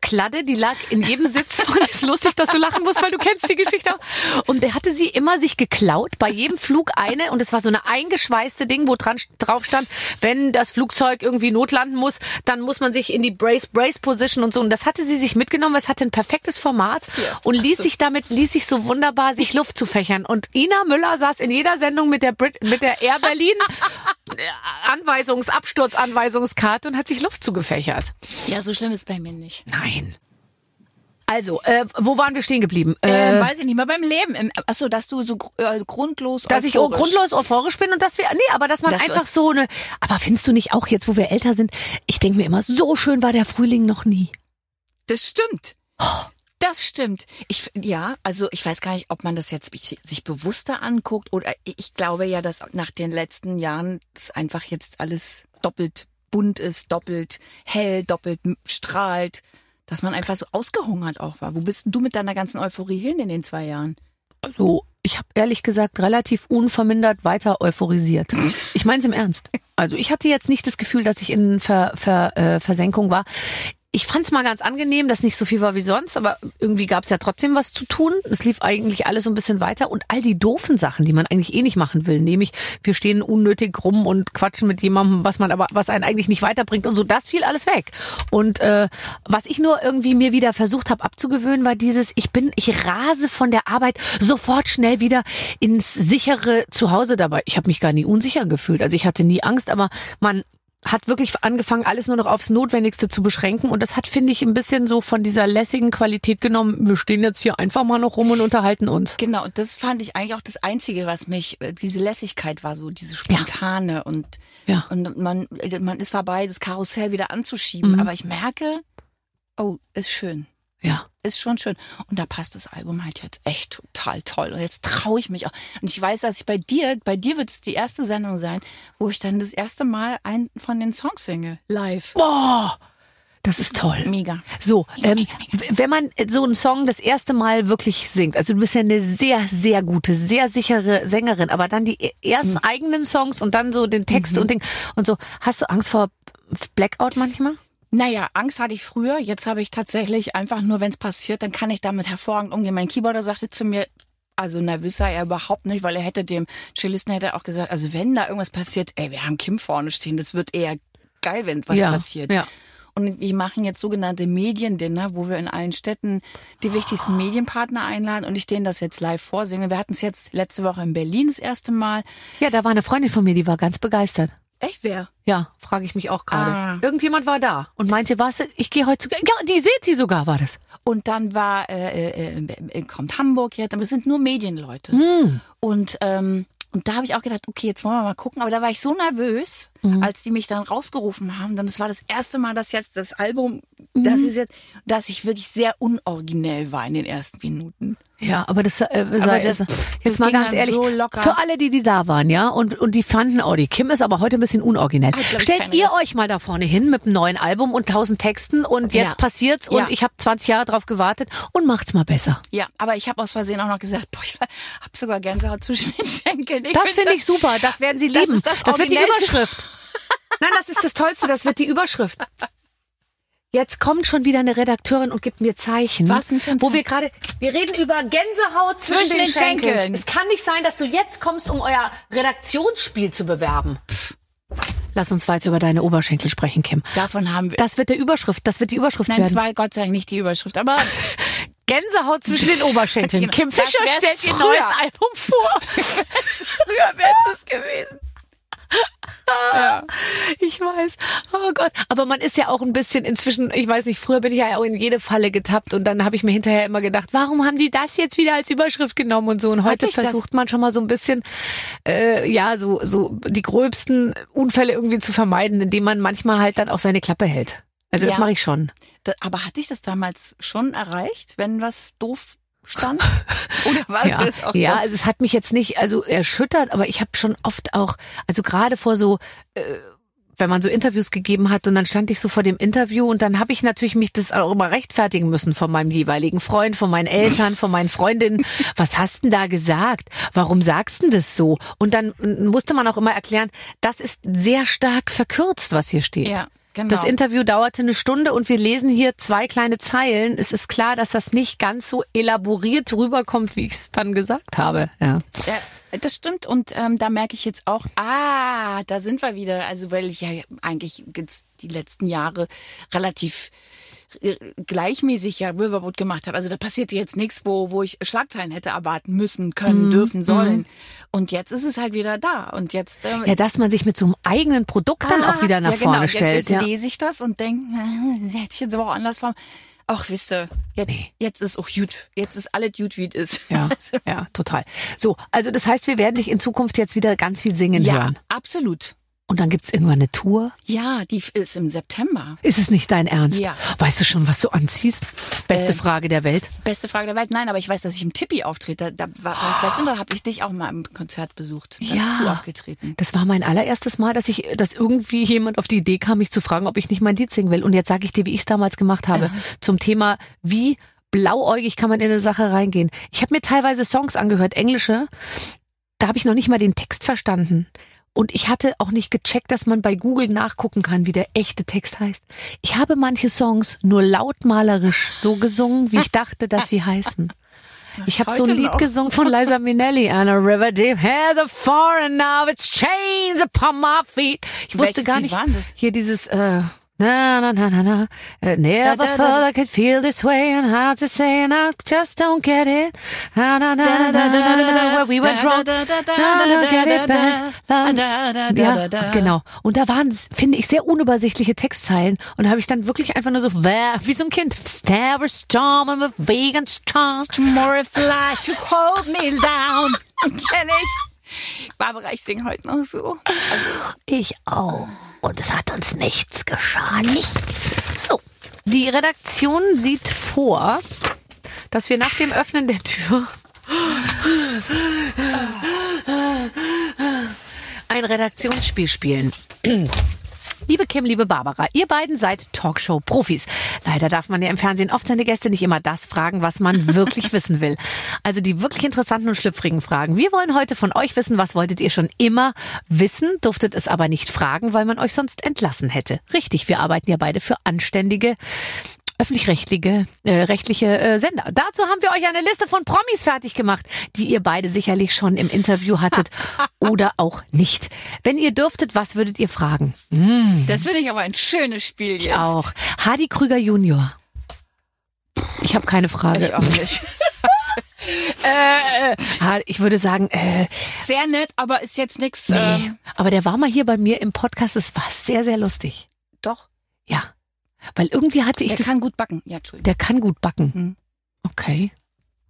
Kladde, die lag in jedem Sitz von. Ist lustig, dass du lachen musst, weil du kennst die Geschichte auch. Und der hatte sie immer sich geklaut, bei jedem Flug eine. Und es war so eine eingeschweißte Ding, wo dran drauf stand, wenn das Flugzeug irgendwie notlanden muss, dann muss man sich in die Brace Brace Position und so. Und das hatte sie sich mitgenommen, weil es hatte ein perfektes Format und ließ sich damit ließ sich so wunderbar sich Luft zu fächern. Und Ina Müller saß in jeder Sendung mit der Brit mit der Air Berlin Anweisungs Absturzanweisungskarte und hat sich Luft zugefächert. Ja, so schlimm ist bei mir nicht. Nein. Also, äh, wo waren wir stehen geblieben? Äh, Äh, weiß ich nicht mal beim Leben. Im- Achso, dass du so äh, grundlos dass ich euphorisch- grundlos euphorisch bin und dass wir, nee, aber dass man wir einfach so eine, aber findest du nicht auch jetzt, wo wir älter sind, ich denke mir immer, so schön war der Frühling noch nie. Das stimmt. Das stimmt. Ich, ja, also ich weiß gar nicht, ob man das jetzt sich bewusster anguckt oder ich glaube ja, dass nach den letzten Jahren das einfach jetzt alles doppelt bunt ist, doppelt hell, doppelt strahlt, dass man einfach so ausgehungert auch war. Wo bist du mit deiner ganzen Euphorie hin in den zwei Jahren? Also, ich habe ehrlich gesagt relativ unvermindert weiter euphorisiert. Ich meine es im Ernst. Also, ich hatte jetzt nicht das Gefühl, dass ich in Ver, Ver, äh, Versenkung war. Ich fand es mal ganz angenehm, dass nicht so viel war wie sonst, aber irgendwie gab es ja trotzdem was zu tun. Es lief eigentlich alles so ein bisschen weiter und all die doofen Sachen, die man eigentlich eh nicht machen will, nämlich wir stehen unnötig rum und quatschen mit jemandem, was man aber was einen eigentlich nicht weiterbringt und so, das fiel alles weg. Und äh, was ich nur irgendwie mir wieder versucht habe abzugewöhnen, war dieses, ich bin, ich rase von der Arbeit sofort schnell wieder ins sichere Zuhause dabei. Ich habe mich gar nie unsicher gefühlt, also ich hatte nie Angst, aber man hat wirklich angefangen, alles nur noch aufs Notwendigste zu beschränken. Und das hat, finde ich, ein bisschen so von dieser lässigen Qualität genommen. Wir stehen jetzt hier einfach mal noch rum und unterhalten uns. Genau, und das fand ich eigentlich auch das Einzige, was mich, äh, diese Lässigkeit war so, diese spontane und, Ja. und man, man ist dabei, das Karussell wieder anzuschieben. Mhm. Aber ich merke, oh, ist schön. Ja. Ist schon schön. Und da passt das Album halt jetzt echt total toll. Und jetzt traue ich mich auch. Und ich weiß, dass ich bei dir, bei dir wird es die erste Sendung sein, wo ich dann das erste Mal einen von den Songs singe. Live. Boah, das ist toll. Mega. So, ähm, mega, mega. wenn man so einen Song das erste Mal wirklich singt, also du bist ja eine sehr, sehr gute, sehr sichere Sängerin, aber dann die e- ersten eigenen Songs und dann so den Text und Ding und so, hast du Angst vor Blackout manchmal? Naja, Angst hatte ich früher. Jetzt habe ich tatsächlich einfach nur, wenn es passiert, dann kann ich damit hervorragend umgehen. Mein Keyboarder sagte zu mir, also nervös sei er überhaupt nicht, weil er hätte dem Cellisten hätte auch gesagt, also wenn da irgendwas passiert, ey, wir haben Kim vorne stehen, das wird eher geil, wenn was ja, passiert. Ja. Und wir machen jetzt sogenannte Mediendinner, wo wir in allen Städten die wichtigsten Medienpartner einladen und ich denen das jetzt live vorsinge. Wir hatten es jetzt letzte Woche in Berlin das erste Mal. ja, da war eine Freundin von mir, die war ganz begeistert. Echt wer? Ja, frage ich mich auch gerade. Ah. Irgendjemand war da und meinte, was? Ich gehe heute sogar. Ja, die seht sie sogar, war das. Und dann war äh, äh, äh, kommt Hamburg jetzt, aber es sind nur Medienleute. Hm. Und ähm, und da habe ich auch gedacht, okay, jetzt wollen wir mal gucken. Aber da war ich so nervös, Mhm. als die mich dann rausgerufen haben. Dann das war das erste Mal, dass jetzt das Album, Mhm. das ist jetzt, dass ich wirklich sehr unoriginell war in den ersten Minuten. Ja, aber das, äh, sei, das- also, jetzt das mal ganz ehrlich, so locker. für alle, die, die da waren, ja, und, und die fanden, oh, die Kim ist aber heute ein bisschen unoriginell. Glaub ich, Stellt ihr euch mal da vorne hin mit einem neuen Album und tausend Texten und jetzt Ja. passiert's und Ja. ich habe 20 Jahre drauf gewartet und macht's mal besser. Ja, aber ich habe aus Versehen auch noch gesagt, boah, ich habe sogar Gänsehaut zwischen den Schenkeln. Das finde ich super, das werden sie das lieben. ist das wird die. Überschrift. Nein, das ist das Tollste, das wird die Überschrift. Jetzt kommt schon wieder eine Redakteurin und gibt mir Zeichen. Was denn für ein Wo wir gerade, wir reden über Gänsehaut zwischen, Zwischen den, den Schenkeln. Schenkeln. Es kann nicht sein, dass du jetzt kommst, um euer Redaktionsspiel zu bewerben. Lass uns weiter über deine Oberschenkel sprechen, Kim. Davon haben wir. Das wird der Überschrift, das wird die Überschrift Nein, werden. es war Gott sei Dank nicht die Überschrift, aber Gänsehaut zwischen den Oberschenkeln. Genau. Kim Fischer stellt ihr neues Album vor. früher wäre es gewesen. Ich weiß. Oh Gott. Aber man ist ja auch ein bisschen inzwischen, ich weiß nicht, früher bin ich ja auch in jede Falle getappt und dann habe ich mir hinterher immer gedacht, warum haben die das jetzt wieder als Überschrift genommen und so. Und heute ich das? versucht man schon mal so ein bisschen, äh, ja, so, so die gröbsten Unfälle irgendwie zu vermeiden, indem man manchmal halt dann auch seine Klappe hält. Also das Ja. mache ich schon. Da, aber hatte ich das damals schon erreicht, wenn was doof stand? Oder war ja, es auch ja also es hat mich jetzt nicht also erschüttert, aber ich habe schon oft auch, also gerade vor so, äh, wenn man so Interviews gegeben hat und dann stand ich so vor dem Interview und dann habe ich natürlich mich das auch immer rechtfertigen müssen von meinem jeweiligen Freund, von meinen Eltern, von meinen Freundinnen. Was hast denn da gesagt? Warum sagst denn das so? Und dann musste man auch immer erklären, das ist sehr stark verkürzt, was hier steht. ja, genau. Das Interview dauerte eine Stunde und wir lesen hier zwei kleine Zeilen. Es ist klar, dass das nicht ganz so elaboriert rüberkommt, wie ich es dann gesagt habe. Ja. Ja, das stimmt und ähm, da merke ich jetzt auch, ah, da sind wir wieder. Also weil ich ja eigentlich jetzt die letzten Jahre relativ äh, gleichmäßig ja Riverboat gemacht habe. Also da passierte jetzt nichts, wo, wo ich Schlagzeilen hätte erwarten müssen, Mhm, können, dürfen, sollen. Und jetzt ist es halt wieder da. Und jetzt ähm, ja, dass man sich mit so einem eigenen Produkt dann auch wieder nach ja, genau. vorne Jetzt, stellt. Jetzt ja. lese ich das und denke, das hätte ich jetzt aber auch anders machen. Ach, wisst ihr, jetzt, jetzt ist auch gut. Jetzt ist alles gut, wie es ist. Ja, ja, total. So, also das heißt, wir werden dich in Zukunft jetzt wieder ganz viel singen ja hören. absolut. Und dann gibt's irgendwann eine Tour. Ja, die ist im September. Ist es nicht dein Ernst? Ja. Weißt du schon, was du anziehst? Beste Äh, Frage der Welt. Beste Frage der Welt. Nein, aber ich weiß, dass ich im Tippi auftrete. Da, war, weißt, weißt du, da habe ich dich auch mal im Konzert besucht. Da bist du aufgetreten. Das war mein allererstes Mal, dass ich, dass irgendwie jemand auf die Idee kam, mich zu fragen, ob ich nicht mein Lied singen will. Und jetzt sage ich dir, wie ich es damals gemacht habe, zum Thema, wie blauäugig kann man in eine Sache reingehen. Ich habe mir teilweise Songs angehört, englische, da habe ich noch nicht mal den Text verstanden. Und ich hatte auch nicht gecheckt, dass man bei Google nachgucken kann, wie der echte Text heißt. Ich habe manche Songs nur lautmalerisch so gesungen, wie ich dachte, dass sie heißen. Ich habe so ein Lied noch. gesungen von Liza Minnelli. And a river deep has a foreign now its chains upon my feet. Ich wusste Welches gar nicht. Hier dieses äh, na na na na na. Uh, never Da, da, thought da. I could feel this way and how to say and I just don't get it. Na na na na na na na. Where we went wrong. Na, na, na, get it back. Na, ja, genau. Und da waren, finde ich, sehr unübersichtliche Textzeilen. Und habe ich dann wirklich einfach nur so, wie so ein Kind. Stare storm and a vegan strong. Tomorrow fly to hold me down. Kenn ich. Barbara, ich singe heute noch so. Ich auch. Und es hat uns nichts geschadet. Nichts. So. Die Redaktion sieht vor, dass wir nach dem Öffnen der Tür ein Redaktionsspiel spielen. Liebe Kim, liebe Barbara, ihr beiden seid Talkshow-Profis. Leider darf man ja im Fernsehen oft seine Gäste nicht immer das fragen, was man wirklich wissen will. Also die wirklich interessanten und schlüpfrigen Fragen. Wir wollen heute von euch wissen, was wolltet ihr schon immer wissen, durftet es aber nicht fragen, weil man euch sonst entlassen hätte. Richtig, wir arbeiten ja beide für anständige öffentlich-rechtliche äh, rechtliche äh, Sender. Dazu haben wir euch eine Liste von Promis fertig gemacht, die ihr beide sicherlich schon im Interview hattet oder auch nicht. Wenn ihr dürftet, was würdet ihr fragen? Das finde ich aber ein schönes Spiel jetzt. Auch Hardy Krüger Junior. Ich habe keine Frage. Ich auch nicht. Äh, äh, ich würde sagen, äh, Sehr nett, aber ist jetzt nichts. nee. Ähm, Aber der war mal hier bei mir im Podcast. Es war sehr, sehr lustig. doch, Ja. Weil irgendwie hatte ich der das. kann gut backen. Ja, Entschuldigung. der kann gut backen. Hm. Okay.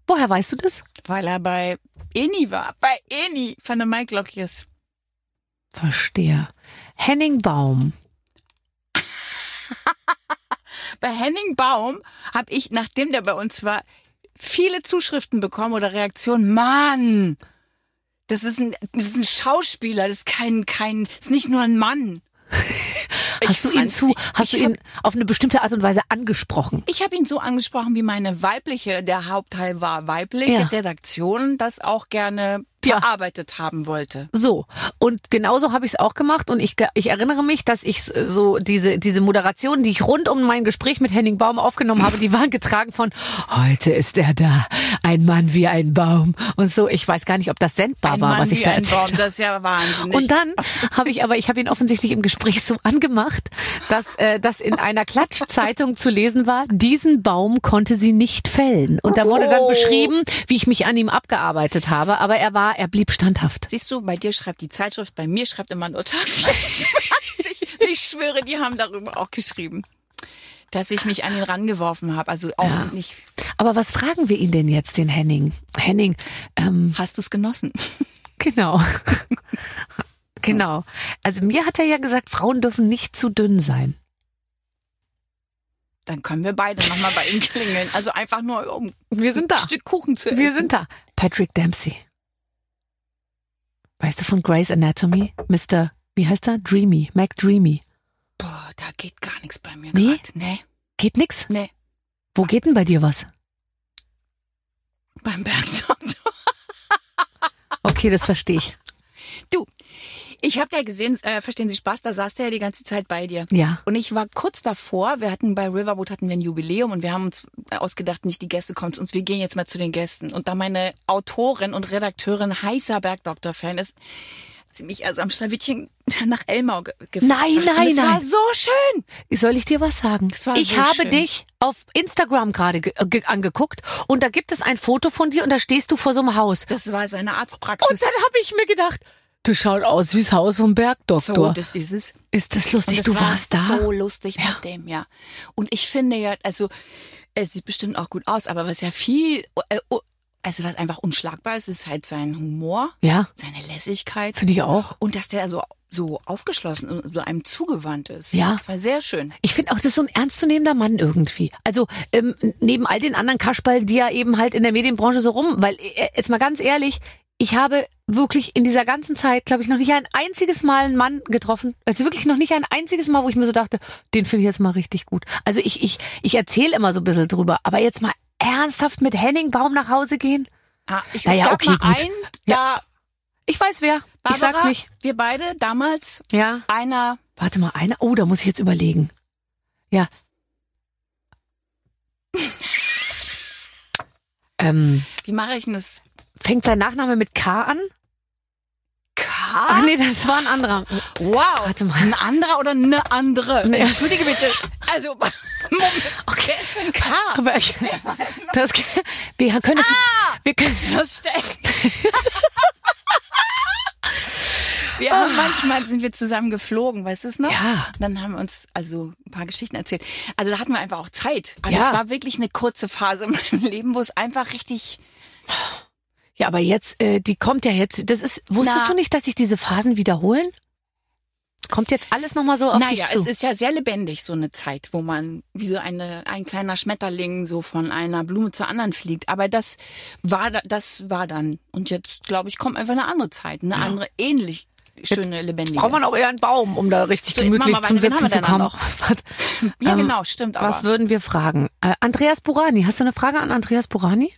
Woher weißt du das? Weil er bei Eni war. Bei Eni von der Mike Lockjes. Verstehe. Henning Baum. Bei Henning Baum habe ich, nachdem der bei uns war, viele Zuschriften bekommen oder Reaktionen. Mann, das ist ein, das ist ein Schauspieler, das ist kein, kein, das ist nicht nur ein Mann. Ich Hast du ihn zu, hast du ihn auf eine bestimmte Art und Weise angesprochen? Ich habe ihn so angesprochen, wie meine weibliche, der Hauptteil war weibliche Ja. Redaktion, das auch gerne. Verarbeitet haben wollte. So. Und genauso habe ich es auch gemacht. Und ich, ich erinnere mich, dass ich so diese, diese Moderation, die ich rund um mein Gespräch mit Henning Baum aufgenommen habe, die waren getragen von heute ist er da, ein Mann wie ein Baum. Und so, ich weiß gar nicht, ob das sendbar Ein war, Mann was ich da erzählt Baum, das ist ja wahnsinnig. Und dann habe ich aber, ich habe ihn offensichtlich im Gespräch so angemacht, dass äh, das in einer Klatschzeitung zu lesen war, diesen Baum konnte sie nicht fällen. Und da wurde dann Oh. beschrieben, wie ich mich an ihm abgearbeitet habe, aber er war, er blieb standhaft. Siehst du, bei dir schreibt die Zeitschrift, bei mir schreibt immer nur Tag 24. ich schwöre, die haben darüber auch geschrieben. Dass ich mich an ihn rangeworfen habe. Also auch Ja. nicht. Aber was fragen wir ihn denn jetzt, den Henning? Henning, ähm, Hast du es genossen? genau. genau. Also mir hat er ja gesagt, Frauen dürfen nicht zu dünn sein. Dann können wir beide nochmal bei ihm klingeln. Also einfach nur, um Wir sind da. ein Stück Kuchen zu essen. Wir sind da. Patrick Dempsey. Weißt du von Grey's Anatomy? Mr. Wie heißt er? Dreamy. Mac Dreamy. Boah, da geht gar nichts bei mir Nee? grad. Nee, Geht nix? nee. Wo geht denn bei dir was? Beim Bergdoktor. Okay, das verstehe ich. Du, ich habe ja gesehen, äh, verstehen Sie Spaß, da saß der ja die ganze Zeit bei dir. Ja. Und ich war kurz davor, wir hatten bei Riverboat hatten wir ein Jubiläum und wir haben uns ausgedacht, nicht die Gäste kommen zu uns, wir gehen jetzt mal zu den Gästen. Und da meine Autorin und Redakteurin heißer Bergdoktor-Fan ist, hat sie mich also am Schlawittchen nach Elmau ge gefahren. Nein, Und nein, es war nein. so schön. Soll ich dir was sagen? war Ich so habe schön. dich auf Instagram gerade ge ge angeguckt und da gibt es ein Foto von dir und da stehst du vor so einem Haus. Das war seine Und Arztpraxis. dann habe ich mir gedacht, das schaut aus wie das Haus vom so, Bergdoktor. das ist es. ist das lustig? das Du war warst da? so lustig mit dem, ja. Und ich finde ja, also es sieht bestimmt auch gut aus, aber was ja viel, äh, also was einfach unschlagbar ist, ist halt sein Humor, Ja, seine Lässigkeit finde ich auch. und dass der so so aufgeschlossen und so einem zugewandt ist. Ja. das war sehr schön. Ich finde auch, das ist so ein ernstzunehmender Mann irgendwie. Also ähm, neben all den anderen Kasperl, die ja eben halt in der Medienbranche so rum, weil äh, jetzt mal ganz ehrlich, ich habe wirklich in dieser ganzen Zeit, glaube ich, noch nicht ein einziges Mal einen Mann getroffen. Also wirklich noch nicht ein einziges Mal, wo ich mir so dachte, den finde ich jetzt mal richtig gut. Also ich, ich, ich erzähle immer so ein bisschen drüber, aber jetzt mal ernsthaft mit Henning Baum nach Hause gehen? Ah, ich, Naja, es gab okay, mal gut. einen, da Ich weiß wer. Barbara, ich sag's nicht. wir beide damals Ja. einer Warte mal, einer. Oh, da muss ich jetzt überlegen. Ja. ähm, wie mache ich denn das? Fängt sein Nachname mit K an? K? Ach nee, das war ein anderer. Wow. Warte mal. Ein anderer oder eine andere? Nee. Entschuldige bitte. Also, Moment. Okay. Ist K? Aber ich, das, wir können es, Ah! wir können, Das steckt. Wir haben manchmal sind wir zusammen geflogen, weißt du es noch? Ja. Dann haben wir uns also ein paar Geschichten erzählt. Also da hatten wir einfach auch Zeit. Also Ja. es war wirklich eine kurze Phase in meinem Leben, wo es einfach richtig ja, aber jetzt, äh, die kommt ja jetzt, das ist, wusstest Na. du nicht, dass sich diese Phasen wiederholen? Kommt jetzt alles nochmal so auf naja, dich zu? es ist ja sehr lebendig, so eine Zeit, wo man wie so eine, ein kleiner Schmetterling so von einer Blume zur anderen fliegt. Aber das war, da- das war dann. Und jetzt, glaube ich, kommt einfach eine andere Zeit, eine andere, ähnlich schöne, lebendige. Braucht man auch eher einen Baum, um da richtig So, jetzt gemütlich zum Sitzen zu kommen. ja, Ähm, genau, stimmt. Aber, Was würden wir fragen? Äh, Andreas Burani, hast du eine Frage an Andreas Burani?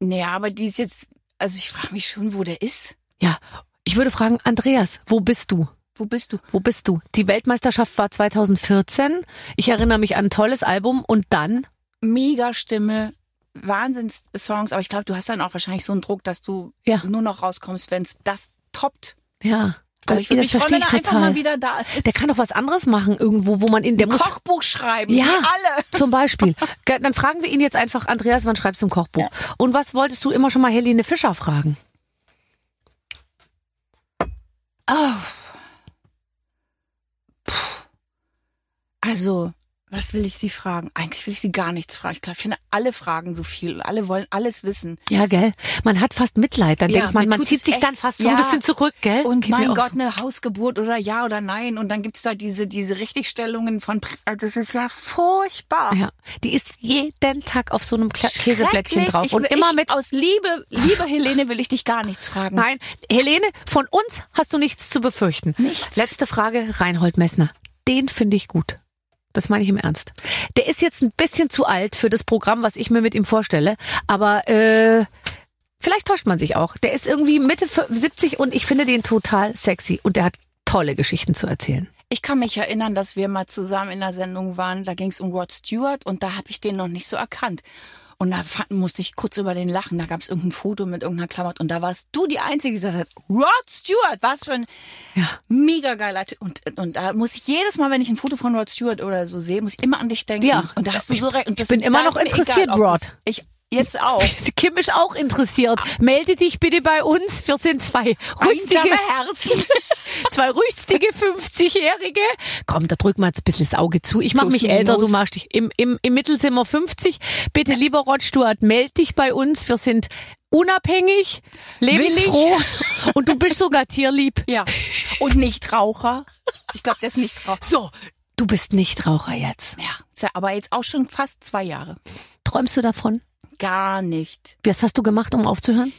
naja, aber die ist jetzt, also ich frage mich schon, wo der ist. Ja, ich würde fragen, Andreas, wo bist du? Wo bist du? Wo bist du? Die Weltmeisterschaft war 2014. Ich erinnere mich an ein tolles Album und dann, Mega Stimme, Wahnsinns-Songs, aber ich glaube, du hast dann auch wahrscheinlich so einen Druck, dass du Ja. nur noch rauskommst, wenn es das toppt. ja, Aber ich würde das mich freuen, verstehe wenn ich einfach total. mal wieder da ist. Der kann doch was anderes machen irgendwo, wo man ihn, der muss Kochbuch schreiben, Ja. wie alle. zum Beispiel. Dann fragen wir ihn jetzt einfach, Andreas, wann schreibst du ein Kochbuch? Und was wolltest du immer schon mal Helene Fischer fragen? Oh. Puh. Also, was will ich sie fragen? Eigentlich will ich sie gar nichts fragen. Ich glaube, ich finde alle Fragen so viel. Alle wollen alles wissen. Ja, gell? Man hat fast Mitleid. Dann Ja, denkt man, man zieht sich echt- dann fast so Ja. ein bisschen zurück, gell? Und Geht mein Gott, so. eine Hausgeburt oder ja oder nein. Und dann gibt's da diese, diese Richtigstellungen von, also das ist ja furchtbar. Ja, die ist jeden Tag auf so einem Kla Käseblättchen drauf und will- immer mit Aus Liebe, liebe Helene, will ich dich gar nichts fragen. Nein, Helene, von uns hast du nichts zu befürchten. Nichts. Letzte Frage, Reinhold Messner. Den finde ich gut. Das meine ich im Ernst. Der ist jetzt ein bisschen zu alt für das Programm, was ich mir mit ihm vorstelle, aber äh, Vielleicht täuscht man sich auch. Der ist irgendwie Mitte 70 und ich finde den total sexy und der hat tolle Geschichten zu erzählen. Ich kann mich erinnern, dass wir mal zusammen in der Sendung waren. Da ging es um Rod Stewart und da habe ich den noch nicht so erkannt. Und da fand, musste ich kurz über den lachen. Da gab es irgendein Foto mit irgendeiner Klamotte und da warst du die Einzige, die gesagt hat, Rod Stewart, was für ein Ja. mega geiler Typ. Und, und da muss ich jedes Mal, wenn ich ein Foto von Rod Stewart oder so sehe, muss ich immer an dich denken. Ja. Und da hast du so recht. Und das, bin immer noch interessiert, egal, Rod. Ich jetzt auch. Kim ist auch interessiert. Melde dich bitte bei uns. Wir sind zwei rüstige, Einsame Herzen. zwei rüstige 50-Jährige. Komm, da drück mal jetzt ein bisschen das Auge zu. Ich mach Plus mich älter, du machst dich. Im, im, Im Mittel sind wir 50. Bitte, lieber Rod Stewart, melde dich bei uns. Wir sind unabhängig, lebensfroh und du bist sogar tierlieb. Ja. Und nicht Raucher. Ich glaube, der ist nicht Raucher. So, du bist nicht Raucher jetzt. Ja aber jetzt auch schon fast zwei Jahre. Träumst du davon? Gar nicht. Was hast du gemacht, um aufzuhören?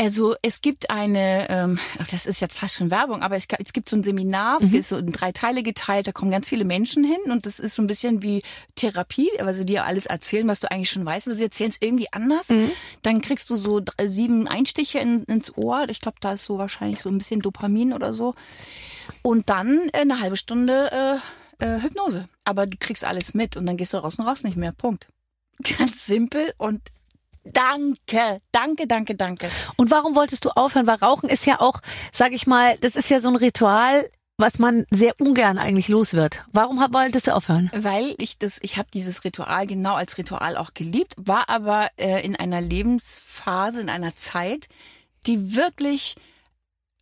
Also es gibt eine, ähm, das ist jetzt fast schon Werbung, aber es, es gibt so ein Seminar, es ist so in drei Teile geteilt, da kommen ganz viele Menschen hin und das ist so ein bisschen wie Therapie, weil sie dir alles erzählen, was du eigentlich schon weißt, aber sie erzählen es irgendwie anders. Dann kriegst du so drei, sieben Einstiche in, ins Ohr, ich glaube, da ist so wahrscheinlich so ein bisschen Dopamin oder so. Und dann äh, eine halbe Stunde äh, äh, Hypnose. Aber du kriegst alles mit und dann gehst du raus und raus nicht mehr. Punkt. Ganz simpel und danke, danke, danke, danke. Und warum wolltest du aufhören? Weil Rauchen ist ja auch, sag ich mal, das ist ja so ein Ritual, was man sehr ungern eigentlich los wird. Warum hab- wolltest du aufhören? Weil ich das, ich habe dieses Ritual genau als Ritual auch geliebt, war aber äh, in einer Lebensphase, in einer Zeit, die wirklich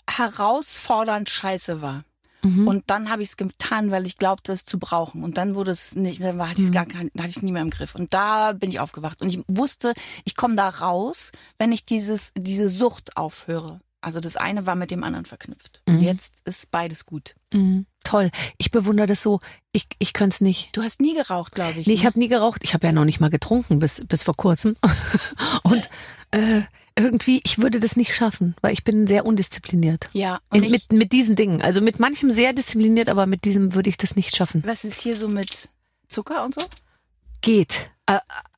herausfordernd scheiße war. Mhm. Und dann habe ich es getan, weil ich glaubte, es zu brauchen. Und dann wurde es nicht, dann hatte ich es gar kein, hatte ich es nie mehr im Griff. Und da bin ich aufgewacht. Und ich wusste, ich komme da raus, wenn ich dieses, diese Sucht aufhöre. Also das eine war mit dem anderen verknüpft. Und jetzt ist beides gut. Mhm. Toll. Ich bewundere das so. Ich, ich könnte es nicht. Du hast nie geraucht, glaube ich. Nee, ich ne? habe nie geraucht. Ich habe ja noch nicht mal getrunken bis, bis vor kurzem. Und äh, irgendwie, ich würde das nicht schaffen, weil ich bin sehr undiszipliniert. Ja, und In, mit, mit diesen Dingen. Also mit manchem sehr diszipliniert, aber mit diesem würde ich das nicht schaffen. was ist hier so mit Zucker und so? Geht.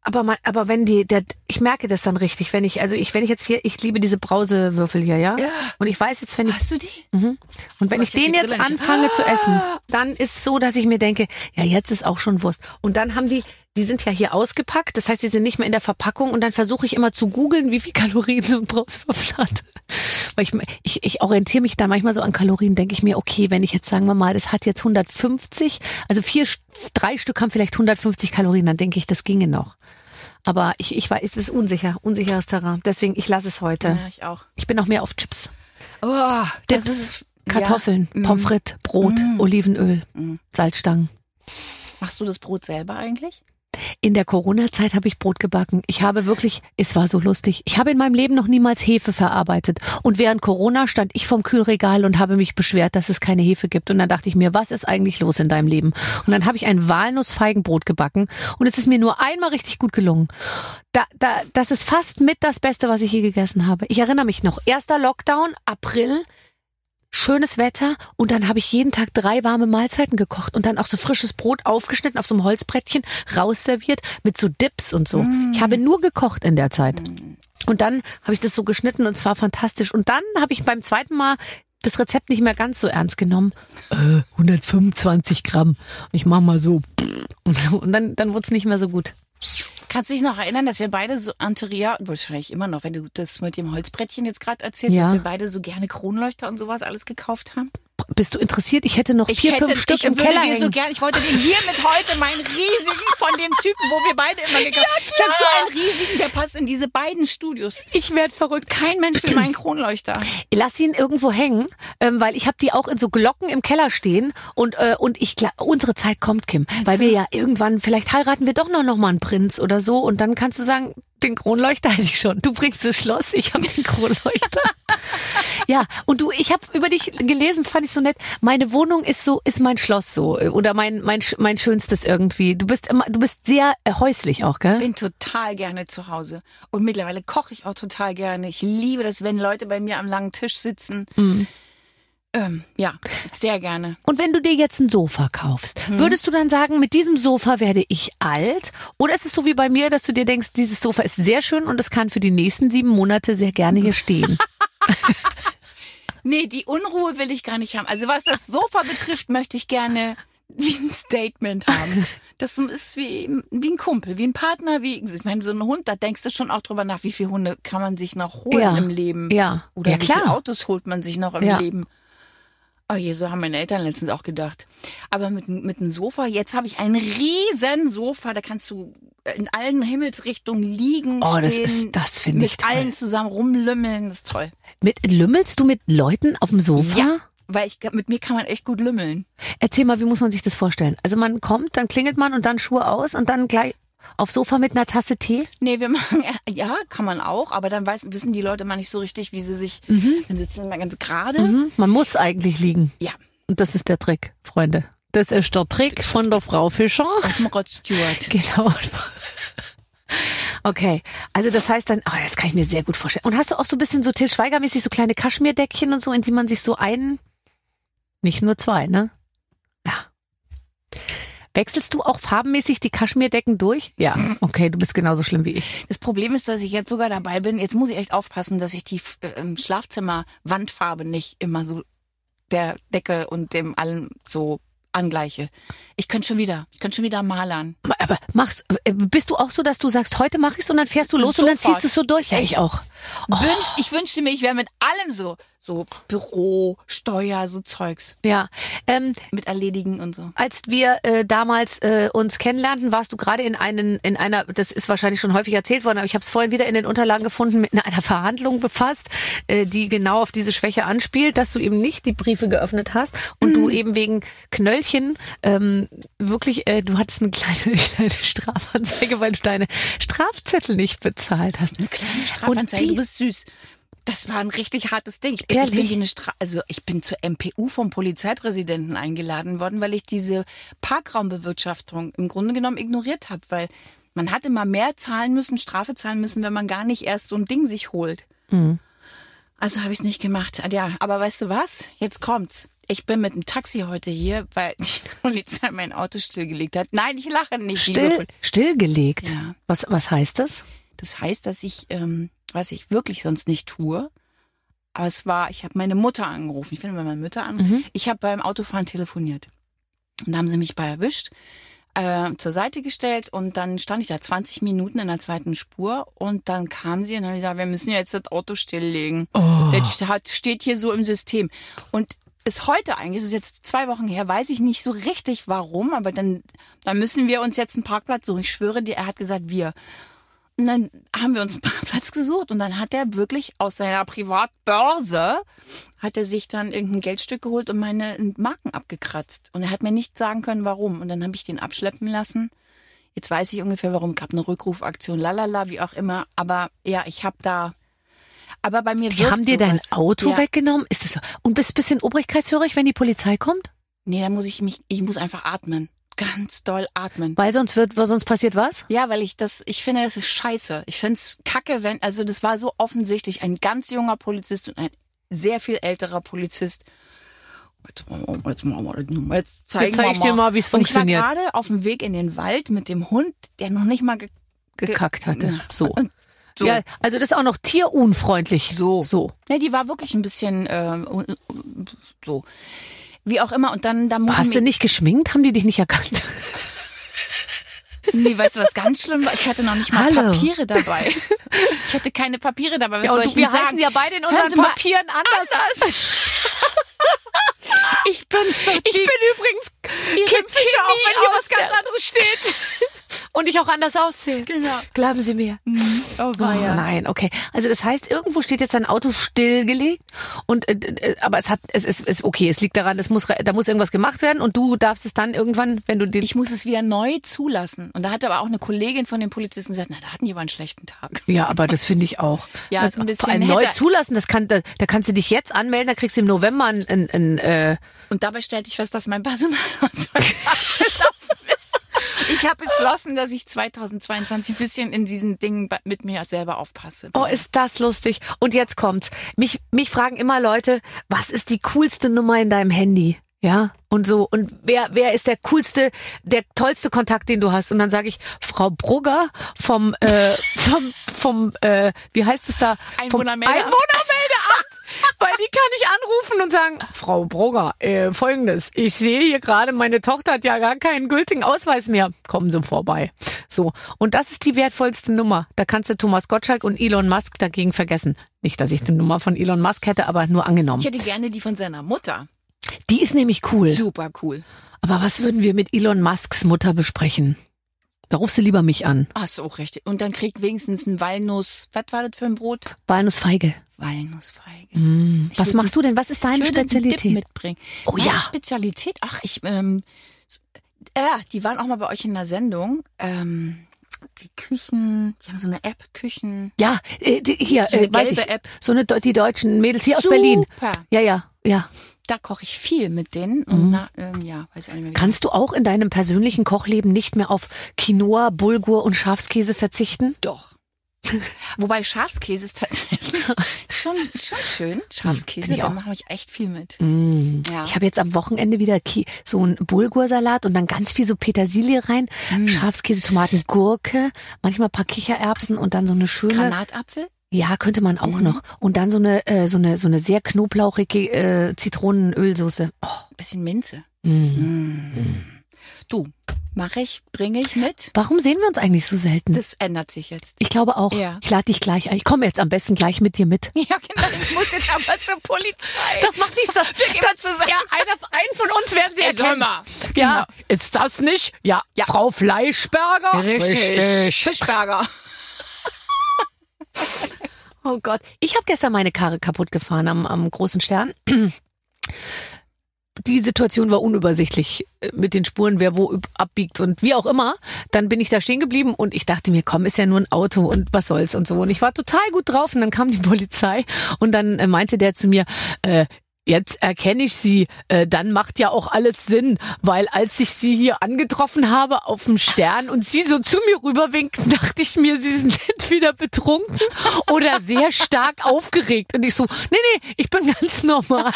Aber man, aber wenn die, der, ich merke das dann richtig, wenn ich, also ich, wenn ich jetzt hier, ich liebe diese Brausewürfel hier, ja? Ja. Und ich weiß jetzt, wenn ich, Hast du die? mhm. und wenn Oh, ich den jetzt Brille nicht. anfange zu essen, dann ist so, dass ich mir denke, ja, jetzt ist auch schon Wurst. Und dann haben die, die sind ja hier ausgepackt, das heißt, die sind nicht mehr in der Verpackung und dann versuche ich immer zu googeln, wie viel Kalorien so ein Brausewürfel hat. Weil ich, ich, ich orientiere mich da manchmal so an Kalorien, denke ich mir, okay, wenn ich jetzt sagen wir mal, das hat jetzt 150, also vier, drei Stück haben vielleicht 150 Kalorien, dann denke ich, das ginge noch. Aber ich, ich weiß, es ist unsicher, unsicheres Terrain. Deswegen, ich lasse es heute. Ja, ich auch. Ich bin auch mehr auf Chips. Oh, das Dips, ist Kartoffeln, Ja. Pommes frites, Brot, Mm. Olivenöl, Mm. Salzstangen. Machst du das Brot selber eigentlich? In der Corona-Zeit habe ich Brot gebacken. Ich habe wirklich, es war so lustig. Ich habe in meinem Leben noch niemals Hefe verarbeitet. Und während Corona stand ich vom Kühlregal und habe mich beschwert, dass es keine Hefe gibt. Und dann dachte ich mir, was ist eigentlich los in deinem Leben? Und dann habe ich ein Walnussfeigenbrot gebacken und es ist mir nur einmal richtig gut gelungen. Da, da, das ist fast mit das Beste, was ich je gegessen habe. Ich erinnere mich noch, erster Lockdown, April, schönes Wetter und dann habe ich jeden Tag drei warme Mahlzeiten gekocht und dann auch so frisches Brot aufgeschnitten auf so einem Holzbrettchen, rausserviert mit so Dips und so. Ich habe nur gekocht in der Zeit. Und dann habe ich das so geschnitten und es war fantastisch. Und dann habe ich beim zweiten Mal das Rezept nicht mehr ganz so ernst genommen. Äh, 125 Gramm. Ich mach mal so. Und, so. und dann, dann wurde es nicht mehr so gut. Kannst du dich noch erinnern, dass wir beide so Anteria, wahrscheinlich immer noch, wenn du das mit dem Holzbrettchen jetzt gerade erzählst, Ja. dass wir beide so gerne Kronleuchter und sowas alles gekauft haben? Bist du interessiert? Ich hätte noch vier, fünf Stück ich im würde Keller dir so gern, ich wollte den hier mit heute meinen riesigen von dem Typen, wo wir beide immer gekauft haben. ich habe so einen riesigen, der passt in diese beiden Studios. Ich werd verrückt. Kein Mensch will meinen Kronleuchter. Lass ihn irgendwo hängen, ähm, weil ich habe die auch in so Glocken im Keller stehen und äh, und ich unsere Zeit kommt, Kim, weil wir ja irgendwann vielleicht heiraten wir doch noch noch mal einen Prinz oder so und dann kannst du sagen, den Kronleuchter hätte ich schon. Du bringst das Schloss, ich habe den Kronleuchter. ja, und du, ich habe über dich gelesen, das fand ich so nett. Meine Wohnung ist so, ist mein Schloss so äh, oder mein mein mein schönstes irgendwie. Du bist immer, du bist sehr äh, häuslich auch, gell? bin total gerne zu Hause. Und mittlerweile koche ich auch total gerne. Ich liebe das, wenn Leute bei mir am langen Tisch sitzen. Ähm, ja, sehr gerne. Und wenn du dir jetzt ein Sofa kaufst, würdest du dann sagen, mit diesem Sofa werde ich alt? Oder ist es so wie bei mir, dass du dir denkst, dieses Sofa ist sehr schön und es kann für die nächsten sieben Monate sehr gerne hier stehen? Nee, die Unruhe will ich gar nicht haben. Also was das Sofa betrifft, möchte ich gerne wie ein Statement haben. Das ist wie, wie ein Kumpel, wie ein Partner, wie, ich meine, so ein Hund, da denkst du schon auch drüber nach, wie viele Hunde kann man sich noch holen Ja. im Leben. Ja. Oder Ja, wie viele klar. Autos holt man sich noch im Ja. Leben. Oh je, so haben meine Eltern letztens auch gedacht. Aber mit, mit einem Sofa, jetzt habe ich ein riesen Sofa, da kannst du in allen Himmelsrichtungen liegen, Oh, das stehen, ist- das finde ich mit toll. allen zusammen rumlümmeln, das ist toll. Mit, lümmelst du mit Leuten auf dem Sofa? Ja, weil ich mit mir kann man echt gut lümmeln. Erzähl mal, wie muss man sich das vorstellen? Also man kommt, dann klingelt man und dann Schuhe aus und dann gleich auf Sofa mit einer Tasse Tee? Nee, wir machen, ja, kann man auch, aber dann weiß, wissen die Leute mal nicht so richtig, wie sie sich, dann sitzen sie mal ganz gerade. Mhm. Man muss eigentlich liegen. Ja, Und das ist der Trick, Freunde. Das ist der Trick von der Frau Fischer. auf dem Rod Stewart. Genau. Okay, also das heißt dann, oh, das kann ich mir sehr gut vorstellen. Und hast du auch so ein bisschen so Till Schweiger-mäßig so kleine Kaschmirdeckchen und so, in die man sich so ein, nicht nur zwei, ne? Ja. Wechselst du auch farbenmäßig die Kaschmirdecken durch? Ja. Okay, du bist genauso schlimm wie ich. Das Problem ist, dass ich jetzt sogar dabei bin, jetzt muss ich echt aufpassen, dass ich die äh, im Schlafzimmer Wandfarbe nicht immer so der Decke und dem allem so angleiche. Ich könnte schon wieder, ich könnte schon wieder malern. Aber machst, äh, bist du auch so, dass du sagst, heute mach ich's und dann fährst du los und dann Sofort. ziehst du es so durch? Ja, ich auch. Oh. Wünsch, ich wünschte mir, ich wäre mit allem so, so Büro, Steuer, so Zeugs Ja. Ähm, mit erledigen und so. als wir äh, damals äh, uns kennenlernten, warst du gerade in einen in einer, das ist wahrscheinlich schon häufig erzählt worden, aber ich habe es vorhin wieder in den Unterlagen gefunden, mit einer Verhandlung befasst, äh, die genau auf diese Schwäche anspielt, dass du eben nicht die Briefe geöffnet hast und du eben wegen Knöllchen ähm, wirklich, äh, du hattest eine kleine, kleine Strafanzeige, weil du deine Strafzettel nicht bezahlt hast. Eine kleine Strafanzeige, die- du bist süß. Das war ein richtig hartes Ding. Ich bin, ich bin Ehrlich? eine Stra also ich bin zur MPU vom Polizeipräsidenten eingeladen worden, weil ich diese Parkraumbewirtschaftung im Grunde genommen ignoriert habe, weil man hat immer mehr zahlen müssen, Strafe zahlen müssen, wenn man gar nicht erst so ein Ding sich holt. Mhm. Also habe ich es nicht gemacht. Ja, aber weißt du was? Jetzt kommt's. Ich bin mit dem Taxi heute hier, weil die Polizei mein Auto stillgelegt hat. Nein, ich lache nicht. Still, stillgelegt. Ja. Was, was heißt das? Das heißt, dass ich, ähm, was ich wirklich sonst nicht tue, aber es war, ich habe meine Mutter angerufen. Ich finde bei meiner Mutter an. Mhm. Ich habe beim Autofahren telefoniert. Und da haben sie mich bei erwischt, äh, zur Seite gestellt und dann stand ich da 20 Minuten in der zweiten Spur und dann kam sie und haben gesagt, wir müssen jetzt das Auto stilllegen. Oh. Das hat, steht hier so im System. Und bis heute eigentlich, es ist jetzt zwei Wochen her, weiß ich nicht so richtig warum, aber dann, dann müssen wir uns jetzt einen Parkplatz suchen. Ich schwöre dir, er hat gesagt, wir. Und dann haben wir uns einen Parkplatz gesucht und dann hat er wirklich aus seiner Privatbörse, hat er sich dann irgendein Geldstück geholt und meine Marken abgekratzt. Und er hat mir nicht sagen können, warum. Und dann habe ich den abschleppen lassen. Jetzt weiß ich ungefähr, warum. Gab eine Rückrufaktion, lalala, wie auch immer. Aber ja, ich habe da. Aber bei mir Die haben dir dein. Auto ja. weggenommen? Ist das so? Und bist bisschen obrigkeitshörig, wenn die Polizei kommt? Nee, da muss ich mich, ich muss einfach atmen. Ganz doll atmen. Weil sonst wird, sonst passiert was? Ja, weil ich das, ich finde, das ist scheiße. Ich finde es kacke, wenn, also das war so offensichtlich, ein ganz junger Polizist und ein sehr viel älterer Polizist. Jetzt, jetzt, jetzt zeigen Jetzt zeig ich dir mal, wie es funktioniert. Und ich war gerade auf dem Weg in den Wald mit dem Hund, der noch nicht mal ge Gekackt hatte. So. Und so. Ja, also das ist auch noch tierunfreundlich. So. So. Ne, die war wirklich ein bisschen äh, so. Wie auch immer. Und dann, da muss Hast du nicht geschminkt? Haben die dich nicht erkannt? Nee, weißt du, was ganz schlimm war? Ich hatte noch nicht mal Hallo. Papiere dabei. Ich hatte keine Papiere dabei. Was Ja, soll und ich wir denn sagen? heißen ja beide in unseren Papieren anders. Ich bin Ich bin übrigens Kim Fischer, auch wenn hier was ganz anderes steht. Und ich auch anders aussehe. Genau. Glauben Sie mir. Oh, Oh, nein, okay. Also das heißt, irgendwo steht jetzt dein Auto stillgelegt und äh, äh, aber es hat es ist, ist okay, es liegt daran, es muss da muss irgendwas gemacht werden und du darfst es dann irgendwann, wenn du den Ich muss es wieder neu zulassen. Und da hat aber auch eine Kollegin von den Polizisten gesagt, na, da hatten die aber einen schlechten Tag. Ja, aber das finde ich auch. Ja, also, ist ein bisschen vor allem neu zulassen, das kann, da, da kannst du dich jetzt anmelden, da kriegst du im November ein, ein, ein äh, Und dabei stellte ich fest, dass mein Personalausweis. Ich habe beschlossen, dass ich 2022 ein bisschen in diesen Dingen mit mir selber aufpasse. Oh, ist das lustig. Und jetzt kommt's. Mich, mich fragen immer Leute, was ist die coolste Nummer in deinem Handy? Ja, und so. Und wer, wer ist der coolste, der tollste Kontakt, den du hast? Und dann sage ich, Frau Brugger vom, äh, vom, vom, äh, wie heißt es da? Einwohnermeldeamt. Einwohnermeldeamt. Weil die kann ich anrufen und sagen, Frau Brugger, äh, folgendes, ich sehe hier gerade, meine Tochter hat ja gar keinen gültigen Ausweis mehr. Kommen Sie vorbei. So. Und das ist die wertvollste Nummer. Da kannst du Thomas Gottschalk und Elon Musk dagegen vergessen. Nicht, dass ich die Nummer von Elon Musk hätte, aber nur angenommen. Ich hätte gerne die von seiner Mutter. Die ist nämlich cool. Super cool. Aber was würden wir mit Elon Musks Mutter besprechen? Da rufst du lieber mich an. Ach so, recht. Und dann kriegt wenigstens ein Walnuss. Was war das für ein Brot? Walnussfeige. Walnussfeige. Mm. Was machst du denn? Was ist deine ich würde einen Dip Spezialität? mitbringen. Oh Meine ja. Spezialität? Ach, ich, ähm, ja, die waren auch mal bei euch in der Sendung. Ähm, die Küchen, die haben so eine App, Küchen. Ja, äh, die, hier, So eine äh, gelbe App. So eine die deutschen Mädels hier aus Super. Berlin. Ja, ja, ja. Da koche ich viel mit denen. Und na, ähm, ja, weiß ich auch nicht mehr. Kannst du auch in deinem persönlichen Kochleben nicht mehr auf Quinoa, Bulgur und Schafskäse verzichten? Doch. Wobei Schafskäse ist tatsächlich schon, schon schön. Schafskäse, Finde ich da mache ich echt viel mit. Mm. Ja. Ich habe jetzt am Wochenende wieder so einen Bulgursalat und dann ganz viel so Petersilie rein, Mm. Schafskäse, Tomaten, Gurke, manchmal ein paar Kichererbsen und dann so eine schöne Granatapfel? Ja, könnte man auch Mhm. noch. Und dann so eine, äh, so eine, so eine sehr knoblauchige äh, Zitronenölsoße. Oh, Bisschen Minze. mm. Mm. Du, mache ich, bringe ich mit. Warum sehen wir uns eigentlich so selten? Das ändert sich jetzt. ich glaube auch. Ja. Ich lade dich gleich ein. Ich komme jetzt am besten gleich mit dir mit. Ja, genau. Ich muss jetzt aber zur Polizei. Das macht nichts. Das, Schick immer zusammen. ja, einer, einen von uns werden sie erkennen. mal. Ja, ist das nicht? Ja, Ja. Frau Fleischberger? Fischberger. Oh Gott. Ich habe gestern meine Karre kaputt gefahren am, am großen Stern. Die Situation war unübersichtlich äh, mit den Spuren, wer wo abbiegt und wie auch immer. Dann bin ich da stehen geblieben und ich dachte mir, komm, ist ja nur ein Auto und was soll's und so. Und ich war total gut drauf und dann kam die Polizei und dann äh, meinte der zu mir, äh, Jetzt erkenne ich sie, äh, dann macht ja auch alles Sinn, weil als ich sie hier angetroffen habe auf dem Stern und sie so zu mir rüberwinkten, dachte ich mir, sie sind entweder betrunken oder sehr stark aufgeregt. Und ich so, nee, nee, ich bin ganz normal.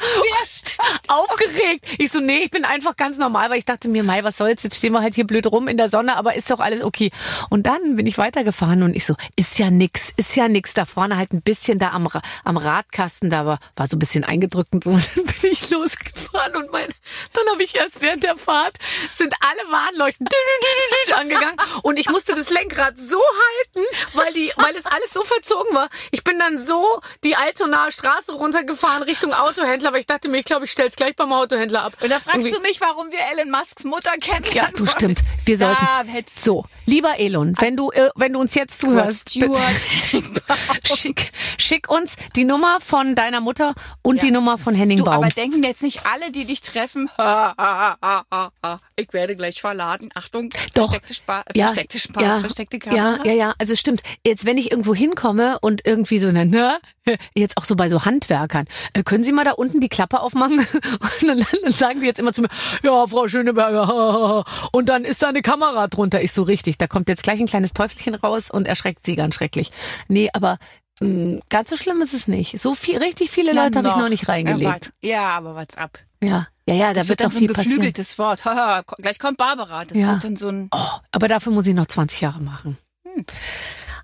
Sehr stark. aufgeregt. Ich so, nee, ich bin einfach ganz normal, weil ich dachte mir, Mai, was soll's, jetzt stehen wir halt hier blöd rum in der Sonne, aber ist doch alles okay. Und dann bin ich weitergefahren und ich so, ist ja nix, ist ja nix. Da vorne halt ein bisschen da am, am Radkasten, da war, war so ein bisschen eingedrückt und so. Und dann bin ich losgefahren und mein, dann habe ich erst während der Fahrt, sind alle Warnleuchten angegangen und ich musste das Lenkrad so halten, weil die, weil es alles so verzogen war. Ich bin dann so die Altonaer Straße runtergefahren Richtung Autohändler, aber ich dachte mir, ich glaube, ich stell's gleich beim Autohändler ab. Und da fragst Irgendwie- du mich, warum wir Elon Musks Mutter kennen. ja, du stimmt. Wir sollten. Hätt's- So, lieber Elon, wenn du, äh, wenn du uns jetzt zuhörst, bitte schick, schick uns die Nummer von deiner Mutter und Ja. die Nummer von Henning Du, Baum. aber denken jetzt nicht alle, die dich treffen, ha, ha, ha, ha, ha, ich werde gleich verladen. Achtung, Doch. versteckte, Spa äh, versteckte Spaß, ja, versteckte Kamera. Ja, ja, ja, also stimmt. Jetzt, wenn ich irgendwo hinkomme und irgendwie so, na, jetzt auch so bei so Handwerkern, äh, können Sie mal da unten die Klappe aufmachen? Und dann, dann sagen die jetzt immer zu mir, ja, Frau Schöneberger, und dann ist da eine Kamera drunter. Ich so richtig, da kommt jetzt gleich ein kleines Teufelchen raus und erschreckt sie ganz schrecklich. Nee, aber mh, ganz so schlimm ist es nicht. So viel, richtig viele Na Leute habe ich noch. nicht Ja, reingelegt. wart- Ja, aber what's up? Ja, ja, ja, da Das wird wird dann so ein viel passieren. geflügeltes Wort. Haha, Gleich kommt Barbara. Das Ja. wird dann so ein Oh, aber dafür muss ich noch 20 Jahre machen. Hm.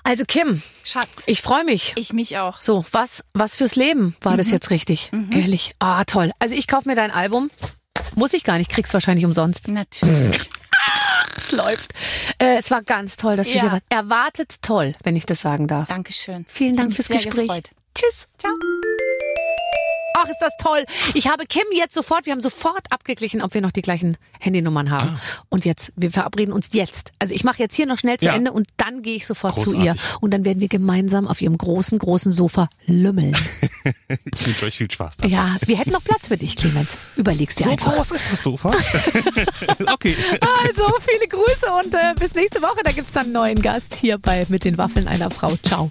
Also Kim, Schatz. ich freue mich. Ich mich auch. So, was, was fürs Leben war Mhm. das jetzt richtig? Ehrlich. Ah, toll. Also ich kaufe mir dein Album. Muss ich gar nicht, krieg's wahrscheinlich umsonst. Natürlich. Es läuft. Äh, es war ganz toll, dass du Ja. hier warst. Erwartet toll, wenn ich das sagen darf. Dankeschön. Vielen Dank fürs Gespräch. gefreut. Tschüss. Ciao. Ach, ist das toll. Ich habe Kim jetzt sofort, wir haben sofort abgeglichen, ob wir noch die gleichen Handynummern haben. Und jetzt, wir verabreden uns jetzt. Also ich mache jetzt hier noch schnell zu Ja. Ende und dann gehe ich sofort zu Großartig. ihr. Und dann werden wir gemeinsam auf ihrem großen, großen Sofa lümmeln. Ich wünsche euch viel Spaß dabei. ja, wir hätten noch Platz für dich, Clemens. Überlegst dir So einfach. groß ist das Sofa? okay. Also, viele Grüße und äh, bis nächste Woche. Da gibt's dann einen neuen Gast hier bei Mit den Waffeln einer Frau. Ciao.